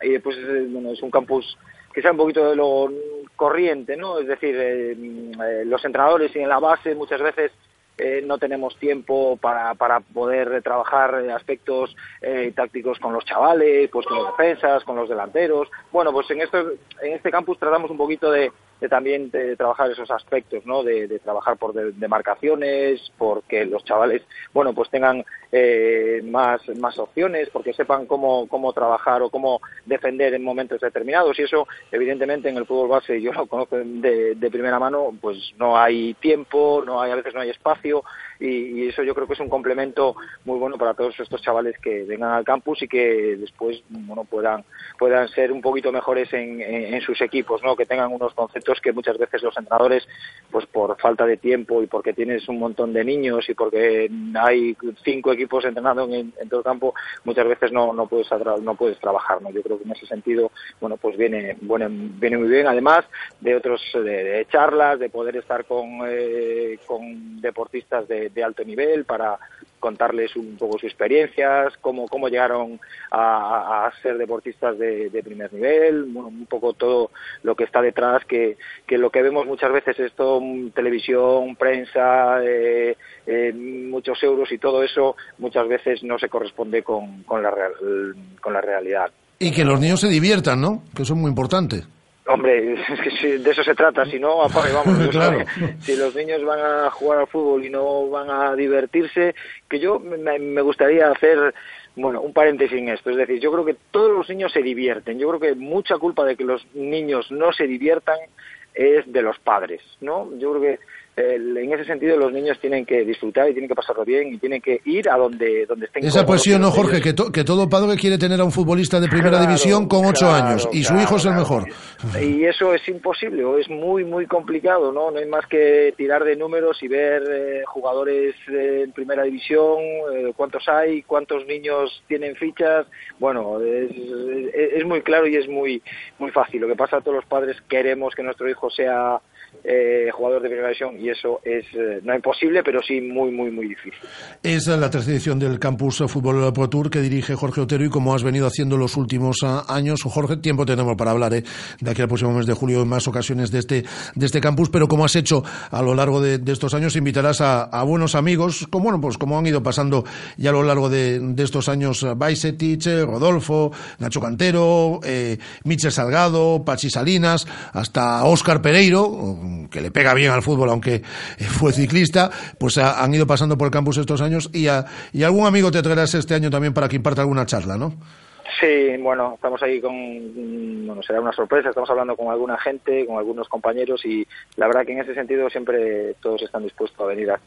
y después bueno, es un campus que sea un poquito de lo corriente, ¿no? Es decir, eh, eh, los entrenadores y en la base muchas veces eh, no tenemos tiempo para, para poder trabajar aspectos eh, tácticos con los chavales, pues con los defensas, con los delanteros. Bueno, pues en, esto, en este campus tratamos un poquito de, de también de trabajar esos aspectos, ¿no? De, trabajar por de- demarcaciones, porque los chavales, bueno, pues tengan eh, más, más opciones, porque sepan cómo, cómo trabajar o cómo defender en momentos determinados. Y eso, evidentemente, en el fútbol base, yo lo conozco de, de primera mano, pues no hay tiempo, no hay, a veces no hay espacio, y, y eso yo creo que es un complemento muy bueno para todos estos chavales que vengan al campus y que después, bueno, puedan, puedan ser un poquito mejores en, en- sus equipos, ¿no? Que tengan unos conceptos que muchas veces los entrenadores, pues por falta de tiempo y porque tienes un montón de niños y porque hay cinco equipos entrenando en, todo campo, muchas veces no, no puedes no puedes trabajar, ¿no? Yo creo que en ese sentido, bueno, pues viene, bueno, viene muy bien, además de otros, de, de charlas, de poder estar con, eh, con deportistas de, de alto nivel para contarles un poco sus experiencias, cómo, cómo llegaron a, ser deportistas de, primer nivel, un poco todo lo que está detrás, que, que lo que vemos muchas veces es todo mm, televisión, prensa, eh, eh, muchos euros y todo eso muchas veces no se corresponde con, con, la, con la realidad. Y que los niños se diviertan, ¿no? Que eso es muy importante. Hombre, *laughs* es que si de eso se trata, si no, apaga y vamos. *laughs* Claro. Si los niños van a jugar al fútbol y no van a divertirse, que yo me, me gustaría hacer, bueno, un paréntesis en esto. Es decir, yo creo que todos los niños se divierten. Yo creo que mucha culpa de que los niños no se diviertan es de los padres, ¿no? Yo creo que eh, en ese sentido los niños tienen que disfrutar y tienen que pasarlo bien y tienen que ir a donde, donde estén Esa poesía, ¿no, Jorge? Que, to- que todo padre quiere tener a un futbolista de primera Claro, división con ocho claro, años y su hijo es el mejor. Y eso es imposible o es muy, muy complicado, ¿no? No hay más que tirar de números y ver eh, jugadores eh, en primera división, eh, cuántos hay, cuántos niños tienen fichas. Bueno, es, es- es muy claro y es muy, muy fácil. Lo que pasa a todos los padres queremos que nuestro hijo sea eh, jugador de primera división y eso es eh, no imposible, pero sí muy, muy, muy difícil. Es la tercera edición del Campus Fútbol Pro Tour que dirige Jorge Otero y como has venido haciendo los últimos ah, años, Jorge, tiempo tenemos para hablar ¿eh? de aquí al próximo mes de julio en más ocasiones de este, de este campus, pero como has hecho a lo largo de, de estos años, invitarás a, a buenos amigos, como, bueno, pues como han ido pasando ya a lo largo de, de estos años, Baisetich, Rodolfo, Nacho Cantero, eh, Michel Salgado, Pachi Salinas, hasta Óscar Pereiro, que le pega bien al fútbol, aunque fue ciclista, pues han ido pasando por el campus estos años y, a- y algún amigo te traerás este año también para que imparta alguna charla, ¿no? Sí, bueno, estamos ahí con, mm, bueno, será una sorpresa, estamos hablando con alguna gente, con algunos compañeros y la verdad que en ese sentido siempre todos están dispuestos a venir a,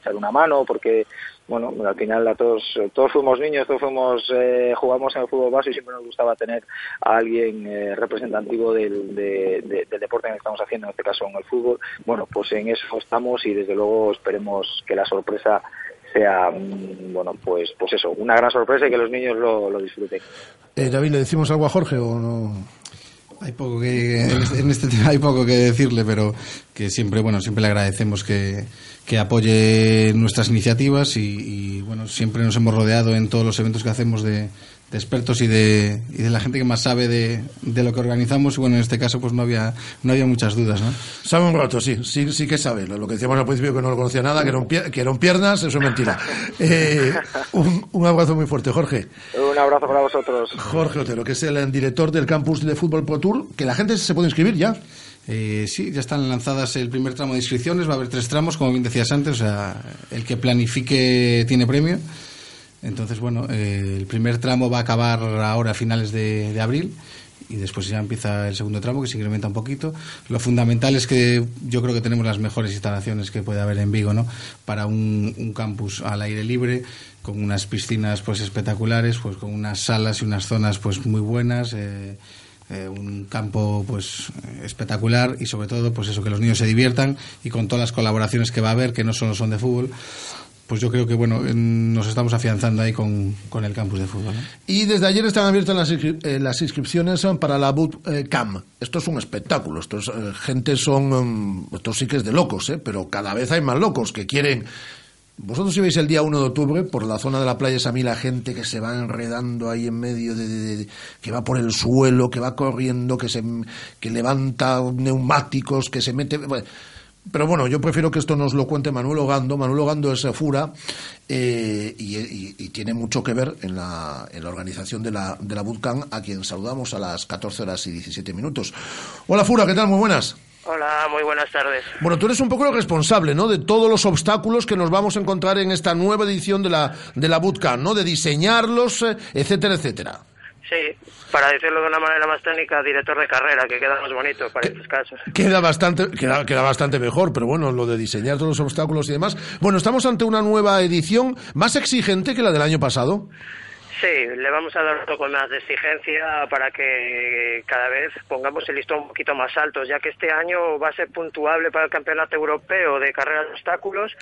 echar una mano porque, bueno, al final a todos, todos fuimos niños, todos fuimos, eh, jugamos en el fútbol base y siempre nos gustaba tener a alguien eh, representativo del, de- de- del deporte en el que estamos haciendo, en este caso en el fútbol. Bueno, pues en eso estamos y desde luego esperemos que la sorpresa sea, bueno, pues, pues eso, una gran sorpresa y que los niños lo, lo disfruten. Eh, David, ¿le decimos algo a Jorge o no? Hay poco que en este, en este tema hay poco que decirle, pero que siempre bueno siempre le agradecemos que, que apoye nuestras iniciativas y, y, bueno siempre nos hemos rodeado en todos los eventos que hacemos de, de expertos y de, y de la gente que más sabe de, de lo que organizamos y bueno en este caso pues no había no había muchas dudas, ¿no? Sabe un rato, sí, sí, sí que sabe. Lo que decíamos al principio que no lo conocía nada, que eran, pier- que eran piernas, eso es mentira. *laughs* Eh, un, un abrazo muy fuerte, Jorge. Un abrazo para vosotros. Jorge Otero, que es el director del campus de Fútbol Pro Tour, que la gente se puede inscribir ya. Eh, sí, ya están lanzadas el primer tramo de inscripciones, va a haber tres tramos, como bien decías antes, o sea, el que planifique tiene premio. Entonces, bueno, eh, el primer tramo va a acabar ahora a finales de, abril y después ya empieza el segundo tramo que se incrementa un poquito. Lo fundamental es que yo creo que tenemos las mejores instalaciones que puede haber en Vigo, ¿no? Para un, un campus al aire libre con unas piscinas pues espectaculares, pues con unas salas y unas zonas pues muy buenas. eh, eh, un campo pues espectacular y sobre todo pues eso que los niños se diviertan y con todas las colaboraciones que va a haber que no solo son de fútbol pues yo creo que bueno en- nos estamos afianzando ahí con, con el campus de fútbol. Y desde ayer están abiertas las, eh, las inscripciones eh, para la Boot eh, Camp. Esto es un espectáculo. Estos eh, gente son. mm, esto sí que es de locos, ¿eh? pero cada vez hay más locos que quieren. Vosotros si veis el día 1 de octubre, por la zona de la playa, es a mí la gente que se va enredando ahí en medio de, que va por el suelo, que va corriendo, que se que levanta neumáticos, que se mete. Pero bueno, yo prefiero que esto nos lo cuente Manuel Ogando. Manuel Ogando es Fura eh, y, y- y tiene mucho que ver en la, en la organización de la, de la Bootcamp, a quien saludamos a las 14 horas y 17 minutos. Hola Fura, ¿qué tal? Muy buenas. Hola, muy buenas tardes. Bueno, tú eres un poco el responsable, ¿no? De todos los obstáculos que nos vamos a encontrar en esta nueva edición de la, de la Bootcamp, ¿no? De diseñarlos, eh, etcétera, etcétera. Sí, para decirlo de una manera más técnica, director de carrera, que queda más bonito para estos casos. Queda bastante, queda, queda bastante mejor, pero bueno, lo de diseñar todos los obstáculos y demás. Bueno, estamos ante una nueva edición más exigente que la del año pasado. Sí, le vamos a dar un poco más de exigencia para que cada vez pongamos el listón un poquito más alto, ya que este año va a ser puntuable para el Campeonato Europeo de Carreras de Obstáculos,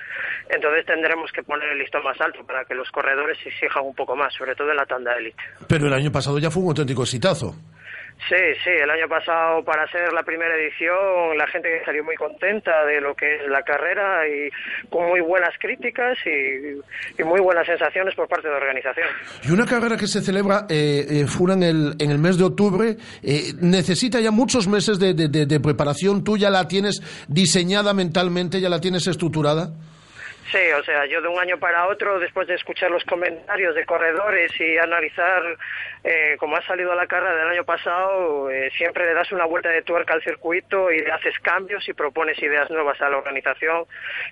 entonces tendremos que poner el listón más alto para que los corredores exijan un poco más, sobre todo en la tanda élite. Pero el año pasado ya fue un auténtico exitazo. Sí, sí, el año pasado para ser la primera edición la gente salió muy contenta de lo que es la carrera y con muy buenas críticas y, y muy buenas sensaciones por parte de la organización. Y una carrera que se celebra, eh, eh, en el, en el mes de octubre, eh, necesita ya muchos meses de, de- de- de preparación. ¿Tú ya la tienes diseñada mentalmente, ya la tienes estructurada? Sí, o sea, yo de un año para otro, después de escuchar los comentarios de corredores y analizar eh, cómo ha salido la carrera del año pasado, eh, siempre le das una vuelta de tuerca al circuito y le haces cambios y propones ideas nuevas a la organización.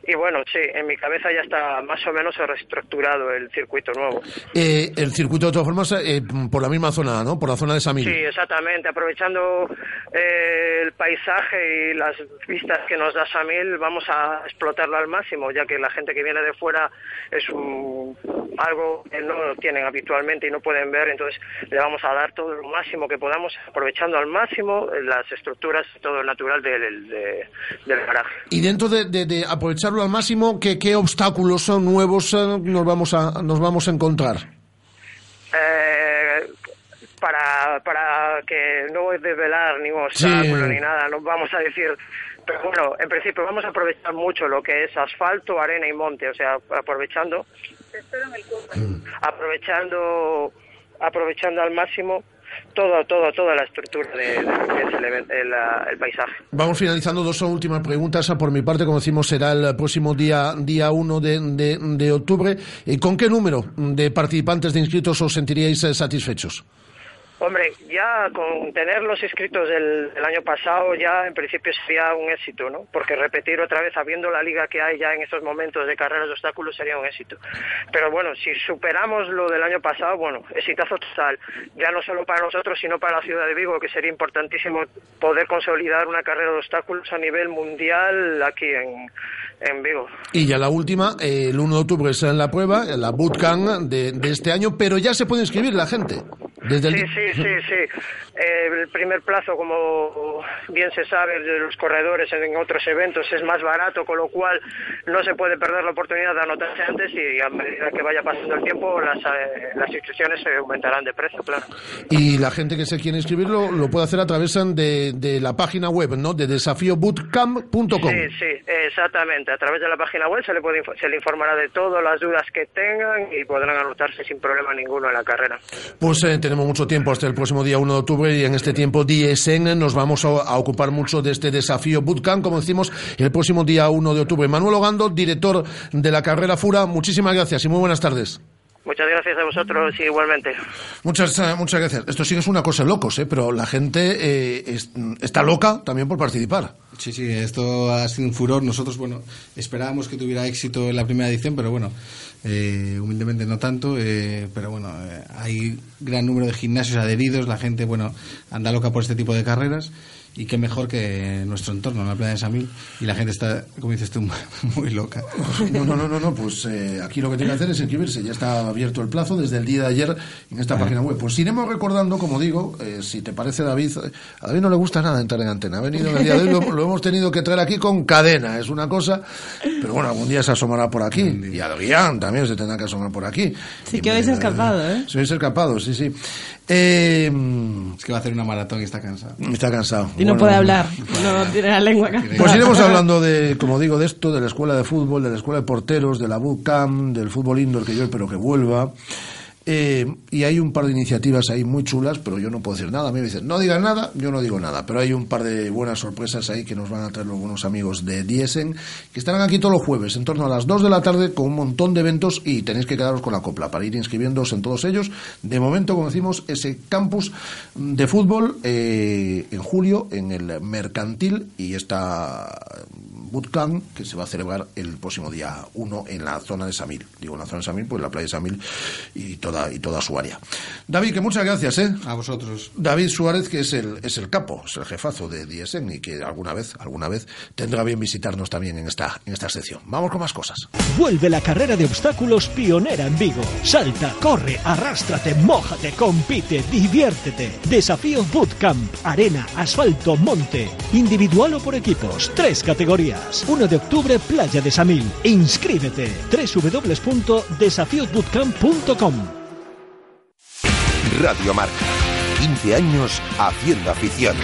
Y bueno, sí, en mi cabeza ya está más o menos reestructurado el circuito nuevo. Eh, el circuito, de todas formas, eh, por la misma zona, ¿no? Por la zona de Samil. Sí, exactamente. Aprovechando eh, el paisaje y las vistas que nos da Samil, vamos a explotarlo al máximo, ya que la gente que viene de fuera es un- algo que no tienen habitualmente y no pueden ver. Entonces, le vamos a dar todo lo máximo que podamos, aprovechando al máximo las estructuras todo el natural del, de- del garaje. Y dentro de, de- de aprovecharlo al máximo, ¿qué, qué obstáculos son nuevos eh, nos vamos a nos vamos a encontrar? Eh, para, para que no desvelar ni un obstáculo Sí. ni nada, no vamos a decir. Pero bueno, en principio vamos a aprovechar mucho lo que es asfalto, arena y monte, o sea, aprovechando. Aprovechando, aprovechando al máximo todo, todo, toda la estructura de, de ah, el paisaje. Vamos finalizando dos últimas preguntas. Por mi parte, como decimos, será el próximo día día 1 de, de- de octubre. ¿Y ¿Con qué número de participantes de inscritos os sentiríais eh, satisfechos? Hombre, ya con tener los inscritos del, año pasado ya en principio sería un éxito, ¿no? Porque repetir otra vez, habiendo la liga que hay ya en estos momentos de carreras de obstáculos, sería un éxito. Pero bueno, si superamos lo del año pasado, bueno, exitazo total. Ya no solo para nosotros, sino para la ciudad de Vigo, que sería importantísimo poder consolidar una carrera de obstáculos a nivel mundial aquí en, en Vigo. Y ya la última, eh, el 1 de octubre es en la prueba, en la bootcamp de, de este año, pero ya se puede inscribir la gente. Desde el... Sí, sí, sí, sí. Eh, el primer plazo, como bien se sabe de los corredores en otros eventos, es más barato, con lo cual no se puede perder la oportunidad de anotarse antes y a medida que vaya pasando el tiempo las, eh, las inscripciones se aumentarán de precio, claro. Y la gente que se quiere inscribir lo, puede hacer a través de, de la página web, ¿no? De desafiobootcamp.com. Sí, sí, exactamente. A través de la página web se le, puede, se le informará de todas las dudas que tengan y podrán anotarse sin problema ninguno en la carrera. Pues eh, tenemos mucho tiempo hasta el próximo día 1 de octubre y en este tiempo DSN nos vamos a ocupar mucho de este desafío Bootcamp, como decimos, el próximo día 1 de octubre. Manuel Ogando, director de la carrera FURA, muchísimas gracias y muy buenas tardes. Muchas gracias a vosotros y igualmente. Muchas, eh, muchas gracias. Esto sí que es una cosa de locos, ¿eh? pero la gente eh, es- está loca también por participar. Sí, sí, esto ha sido un furor. Nosotros, bueno, esperábamos que tuviera éxito en la primera edición, pero bueno, eh, humildemente no tanto. eh, pero bueno, eh, hay gran número de gimnasios adheridos, la gente, bueno, anda loca por este tipo de carreras. Y qué mejor que nuestro entorno, en la playa de Samil. Y la gente está, como dices tú, *laughs* muy loca. No, no, no, no, no, pues eh, aquí lo que tiene que hacer es inscribirse. Ya está abierto el plazo desde el día de ayer en esta página web. Pues iremos recordando, como digo, eh, si te parece, David, eh, a David no le gusta nada entrar en antena. Ha venido en el día de hoy, lo, lo hemos tenido que traer aquí con cadena, es una cosa, pero bueno, algún día se asomará por aquí. Y Adrián también se tendrá que asomar por aquí. Sí que habéis escapado, ¿eh? Se habéis escapado, sí, sí. Eh, es que va a hacer una maratón y está cansado. Está cansado. Y no Bueno, puede hablar, no tiene la lengua cansada. Pues iremos hablando de, como digo, de esto, de la escuela de fútbol, de la escuela de porteros, de la bootcamp, del fútbol indoor que yo espero que vuelva. Eh, y hay un par de iniciativas ahí muy chulas, pero yo no puedo decir nada. A mí me dicen, no digas nada, yo no digo nada. Pero hay un par de buenas sorpresas ahí que nos van a traer algunos amigos de Diesen, que estarán aquí todos los jueves, en torno a las 2 de la tarde, con un montón de eventos y tenéis que quedaros con la copla para ir inscribiéndoos en todos ellos. De momento, como decimos, ese campus de fútbol eh, en julio en el Mercantil y esta bootcamp que se va a celebrar el próximo día 1 en la zona de Samil. Digo en la zona de Samil, pues la playa de Samil y toda, y toda su área. David, que muchas gracias, ¿eh? A vosotros. David Suárez, que es el, es el capo, es el jefazo de y que alguna vez, alguna vez tendrá bien visitarnos también en esta, en esta sección. Vamos con más cosas. Vuelve la carrera de obstáculos pionera en Vigo. Salta, corre, arrástrate, mójate, compite, diviértete. Desafío Bootcamp, arena, asfalto, monte. Individual o por equipos. Tres categorías. 1 de octubre, Playa de Samil. Inscríbete. www.desafiosbootcamp.com Radio Marca. 15 años haciendo afición.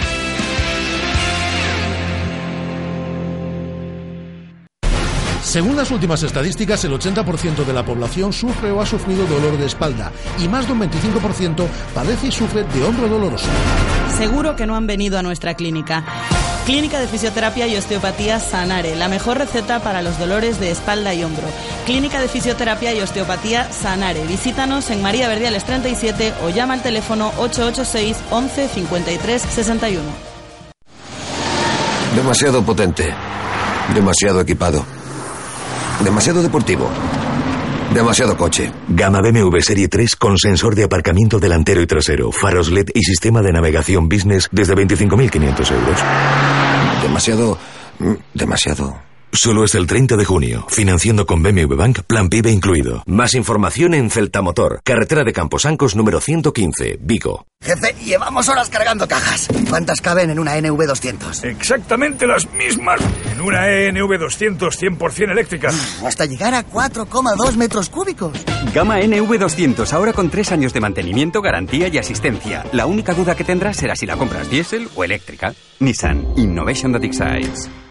Según las últimas estadísticas, el 80% de la población sufre o ha sufrido dolor de espalda y más de un 25% padece y sufre de hombro doloroso. Seguro que no han venido a nuestra clínica. Clínica de Fisioterapia y Osteopatía Sanare, la mejor receta para los dolores de espalda y hombro. Clínica de Fisioterapia y Osteopatía Sanare. Visítanos en María Verdiales 37 o llama al teléfono 886 11 53 61. Demasiado potente. Demasiado equipado. Demasiado deportivo. Demasiado coche. Gama BMW Serie 3 con sensor de aparcamiento delantero y trasero, faros LED y sistema de navegación business desde 25.500 euros. Demasiado... mm, Demasiado... Solo es el 30 de junio, financiando con BMW Bank, plan PIB incluido. Más información en Celta Motor, carretera de Camposancos número 115, Vigo. Jefe, llevamos horas cargando cajas. ¿Cuántas caben en una NV200? Exactamente las mismas en una ENV200 100% eléctrica. Hasta llegar a 4,2 metros cúbicos. Gama NV200, ahora con tres años de mantenimiento, garantía y asistencia. La única duda que tendrás será si la compras diésel o eléctrica. Nissan Innovation that excites.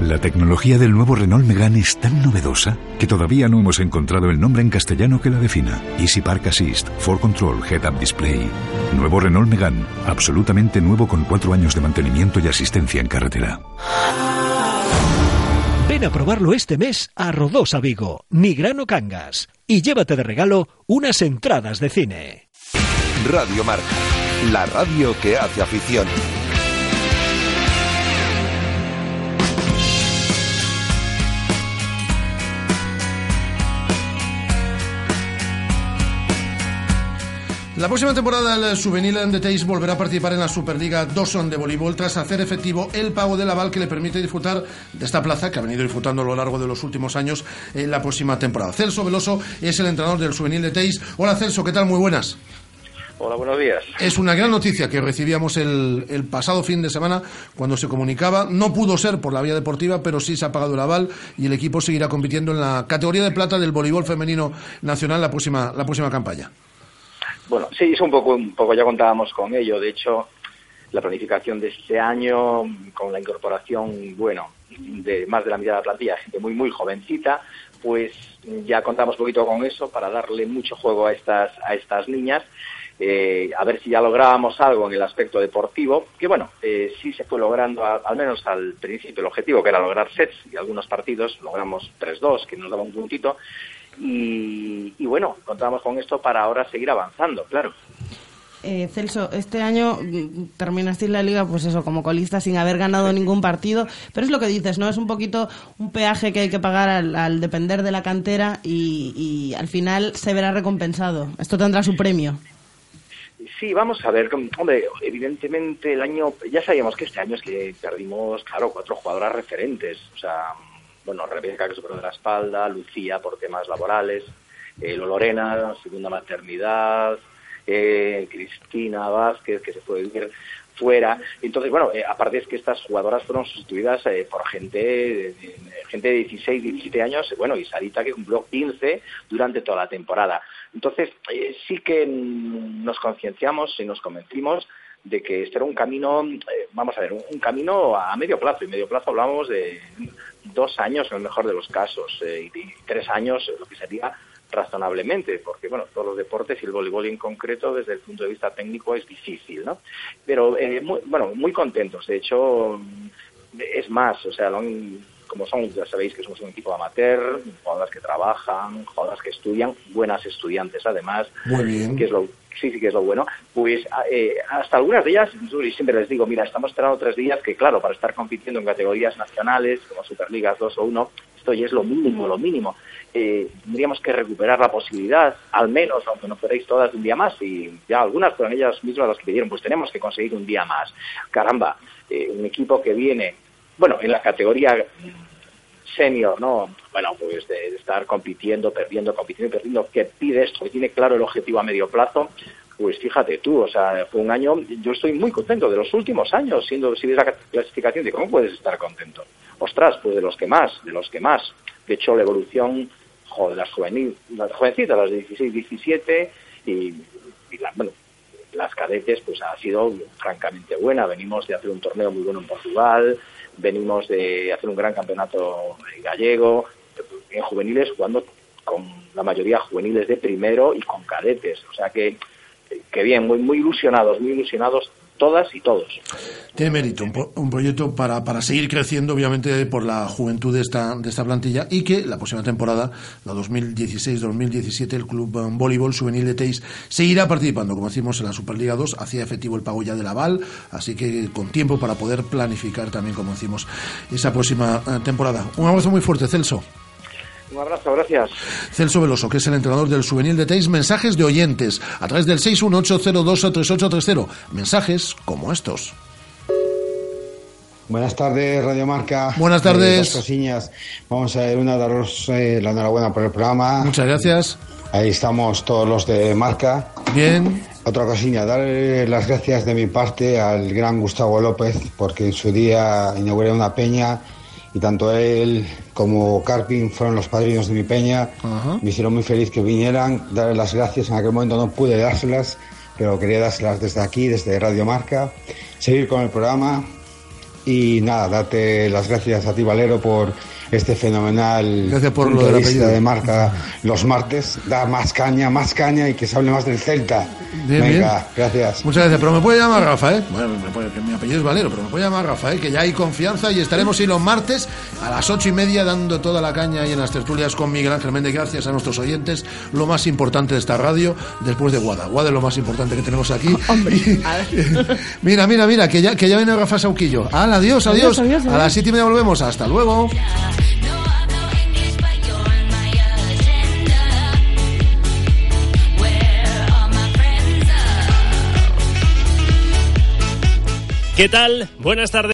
La tecnología del nuevo Renault Megane es tan novedosa que todavía no hemos encontrado el nombre en castellano que la defina. Easy Park Assist, For Control, Head Up Display. Nuevo Renault Megane, absolutamente nuevo con cuatro años de mantenimiento y asistencia en carretera. Ven a probarlo este mes a Rodosa Vigo, Nigrano Cangas, y llévate de regalo unas entradas de cine. Radio Marca. La radio que hace afición. La próxima temporada el Juvenil de Teis volverá a participar en la Superliga Dawson de voleibol tras hacer efectivo el pago del aval que le permite disfrutar de esta plaza que ha venido disfrutando a lo largo de los últimos años en la próxima temporada. Celso Veloso es el entrenador del Juvenil de Teis. Hola Celso, ¿qué tal? Muy buenas. Hola, buenos días. Es una gran noticia que recibíamos el, el, pasado fin de semana cuando se comunicaba. No pudo ser por la vía deportiva, pero sí se ha pagado el aval y el equipo seguirá compitiendo en la categoría de plata del voleibol femenino nacional la próxima, la próxima campaña. Bueno, sí, es un poco, un poco ya contábamos con ello. De hecho, la planificación de este año, con la incorporación, bueno, de más de la mitad de la plantilla, gente muy, muy jovencita, pues ya contamos un poquito con eso para darle mucho juego a estas, a estas niñas. Eh, a ver si ya lográbamos algo en el aspecto deportivo, que bueno, eh, sí se fue logrando, al menos al principio, el objetivo que era lograr sets y algunos partidos, logramos 3-2, que nos daba un puntito, y, y, bueno, contamos con esto para ahora seguir avanzando, claro. Eh, Celso, este año mm, terminasteis la liga, pues eso, como colista sin haber ganado ningún partido, pero es lo que dices, ¿no? Es un poquito un peaje que hay que pagar al, al depender de la cantera y, y, al final se verá recompensado. Esto tendrá su premio. Sí, vamos a ver, hombre, evidentemente el año, ya sabíamos que este año es que perdimos, claro, cuatro jugadoras referentes, o sea, bueno, Rebeca que superó de la espalda, Lucía por temas laborales, eh, Lorena, segunda maternidad, eh, Cristina Vázquez, que se puede vivir fuera. Entonces, bueno, eh, aparte es que estas jugadoras fueron sustituidas eh, por gente de, gente de 16, 17 años, bueno, y Sarita que cumplió 15 durante toda la temporada. Entonces, eh, sí que nos concienciamos y nos convencimos de que este era un camino, vamos a ver, un, un camino a medio plazo. Y medio plazo hablamos de dos años en el mejor de los casos eh, y, tres años, eh, lo que sería razonablemente, porque bueno, todos los deportes y el voleibol en concreto desde el punto de vista técnico es difícil, ¿no? Pero eh, muy, bueno, muy contentos. De hecho, es más, o sea, lo han- como son, ya sabéis que somos un equipo amateur, jugadoras que trabajan, jugadoras que estudian, buenas estudiantes además, Muy bien. que es lo sí, sí que es lo bueno, pues a- eh, hasta algunas de ellas, yo siempre les digo, mira, estamos esperando tres días que, claro, para estar compitiendo en categorías nacionales, como Superligas 2 o 1, esto ya es lo mínimo, lo mínimo. Eh, tendríamos que recuperar la posibilidad, al menos, aunque no fuerais todas de un día más, y ya algunas fueron ellas mismas las que pidieron, pues tenemos que conseguir un día más. Caramba, eh, un equipo que viene, bueno, en la categoría senior, ¿no? Bueno, pues de, estar compitiendo, perdiendo, compitiendo perdiendo, que pide esto, que tiene claro el objetivo a medio plazo, pues fíjate tú, o sea, fue un año, yo estoy muy contento de los últimos años, siendo, si ves la clasificación, de cómo puedes estar contento. Ostras, pues de los que más, de los que más. De hecho, la evolución, jo, de las, juvenil, las jovencitas, las de 16, 17, y, y la- bueno, las cadetes pues ha sido francamente buena. Venimos de hacer un torneo muy bueno en Portugal, venimos de hacer un gran campeonato gallego, en juveniles jugando con la mayoría juveniles de primero y con cadetes. O sea que, que bien, muy, muy ilusionados, muy ilusionados todas y todos. Tiene mérito, un, un proyecto para, para seguir creciendo, obviamente, por la juventud de esta, de esta plantilla y que la próxima temporada, la 2016-2017, el Club Voleibol Juvenil de Teis seguirá participando, como decimos, en la Superliga 2. Hacía efectivo el pago ya del aval, así que con tiempo para poder planificar también, como decimos, esa próxima eh, temporada. Un abrazo muy fuerte, Celso. Un abrazo, gracias. Celso Veloso, que es el entrenador del Juvenil de Teis. Mensajes de oyentes a través del 618023830. Mensajes como estos. Buenas tardes, Radio Marca. Buenas tardes. Eh, dos cosillas. Vamos a ver, una, daros eh, la enhorabuena por el programa. Muchas gracias. Ahí estamos todos los de Marca. Bien. Otra cosilla, dar las gracias de mi parte al gran Gustavo López, porque en su día inauguré una peña y tanto él como Carpin fueron los padrinos de mi peña. Me hicieron muy feliz que vinieran, darles las gracias. En aquel momento no pude dárselas, pero quería dárselas desde aquí, desde Radio Marca. Seguir con el programa y nada, darte las gracias a ti, Valero, por este fenomenal Gracias por lo de de marca los martes. Da más caña, más caña y que se hable más del Celta. Bien, Venga, bien. gracias. Muchas gracias, pero me puede llamar Rafa, ¿eh? Bueno, me puede- que mi apellido es Valero, pero me puede llamar Rafa, ¿eh? Que ya hay confianza y estaremos ahí los martes a las ocho y media dando toda la caña ahí en las tertulias con Miguel Ángel Méndez. Gracias a nuestros oyentes, lo más importante de esta radio después de Guada. Guada es lo más importante que tenemos aquí. *laughs* *laughs* mira, mira, mira, que ya, que ya viene Rafa Sauquillo. Al, adiós, adiós. Adiós, adiós, A las siete y media volvemos. Hasta luego. ¿Qué tal? Buenas tardes.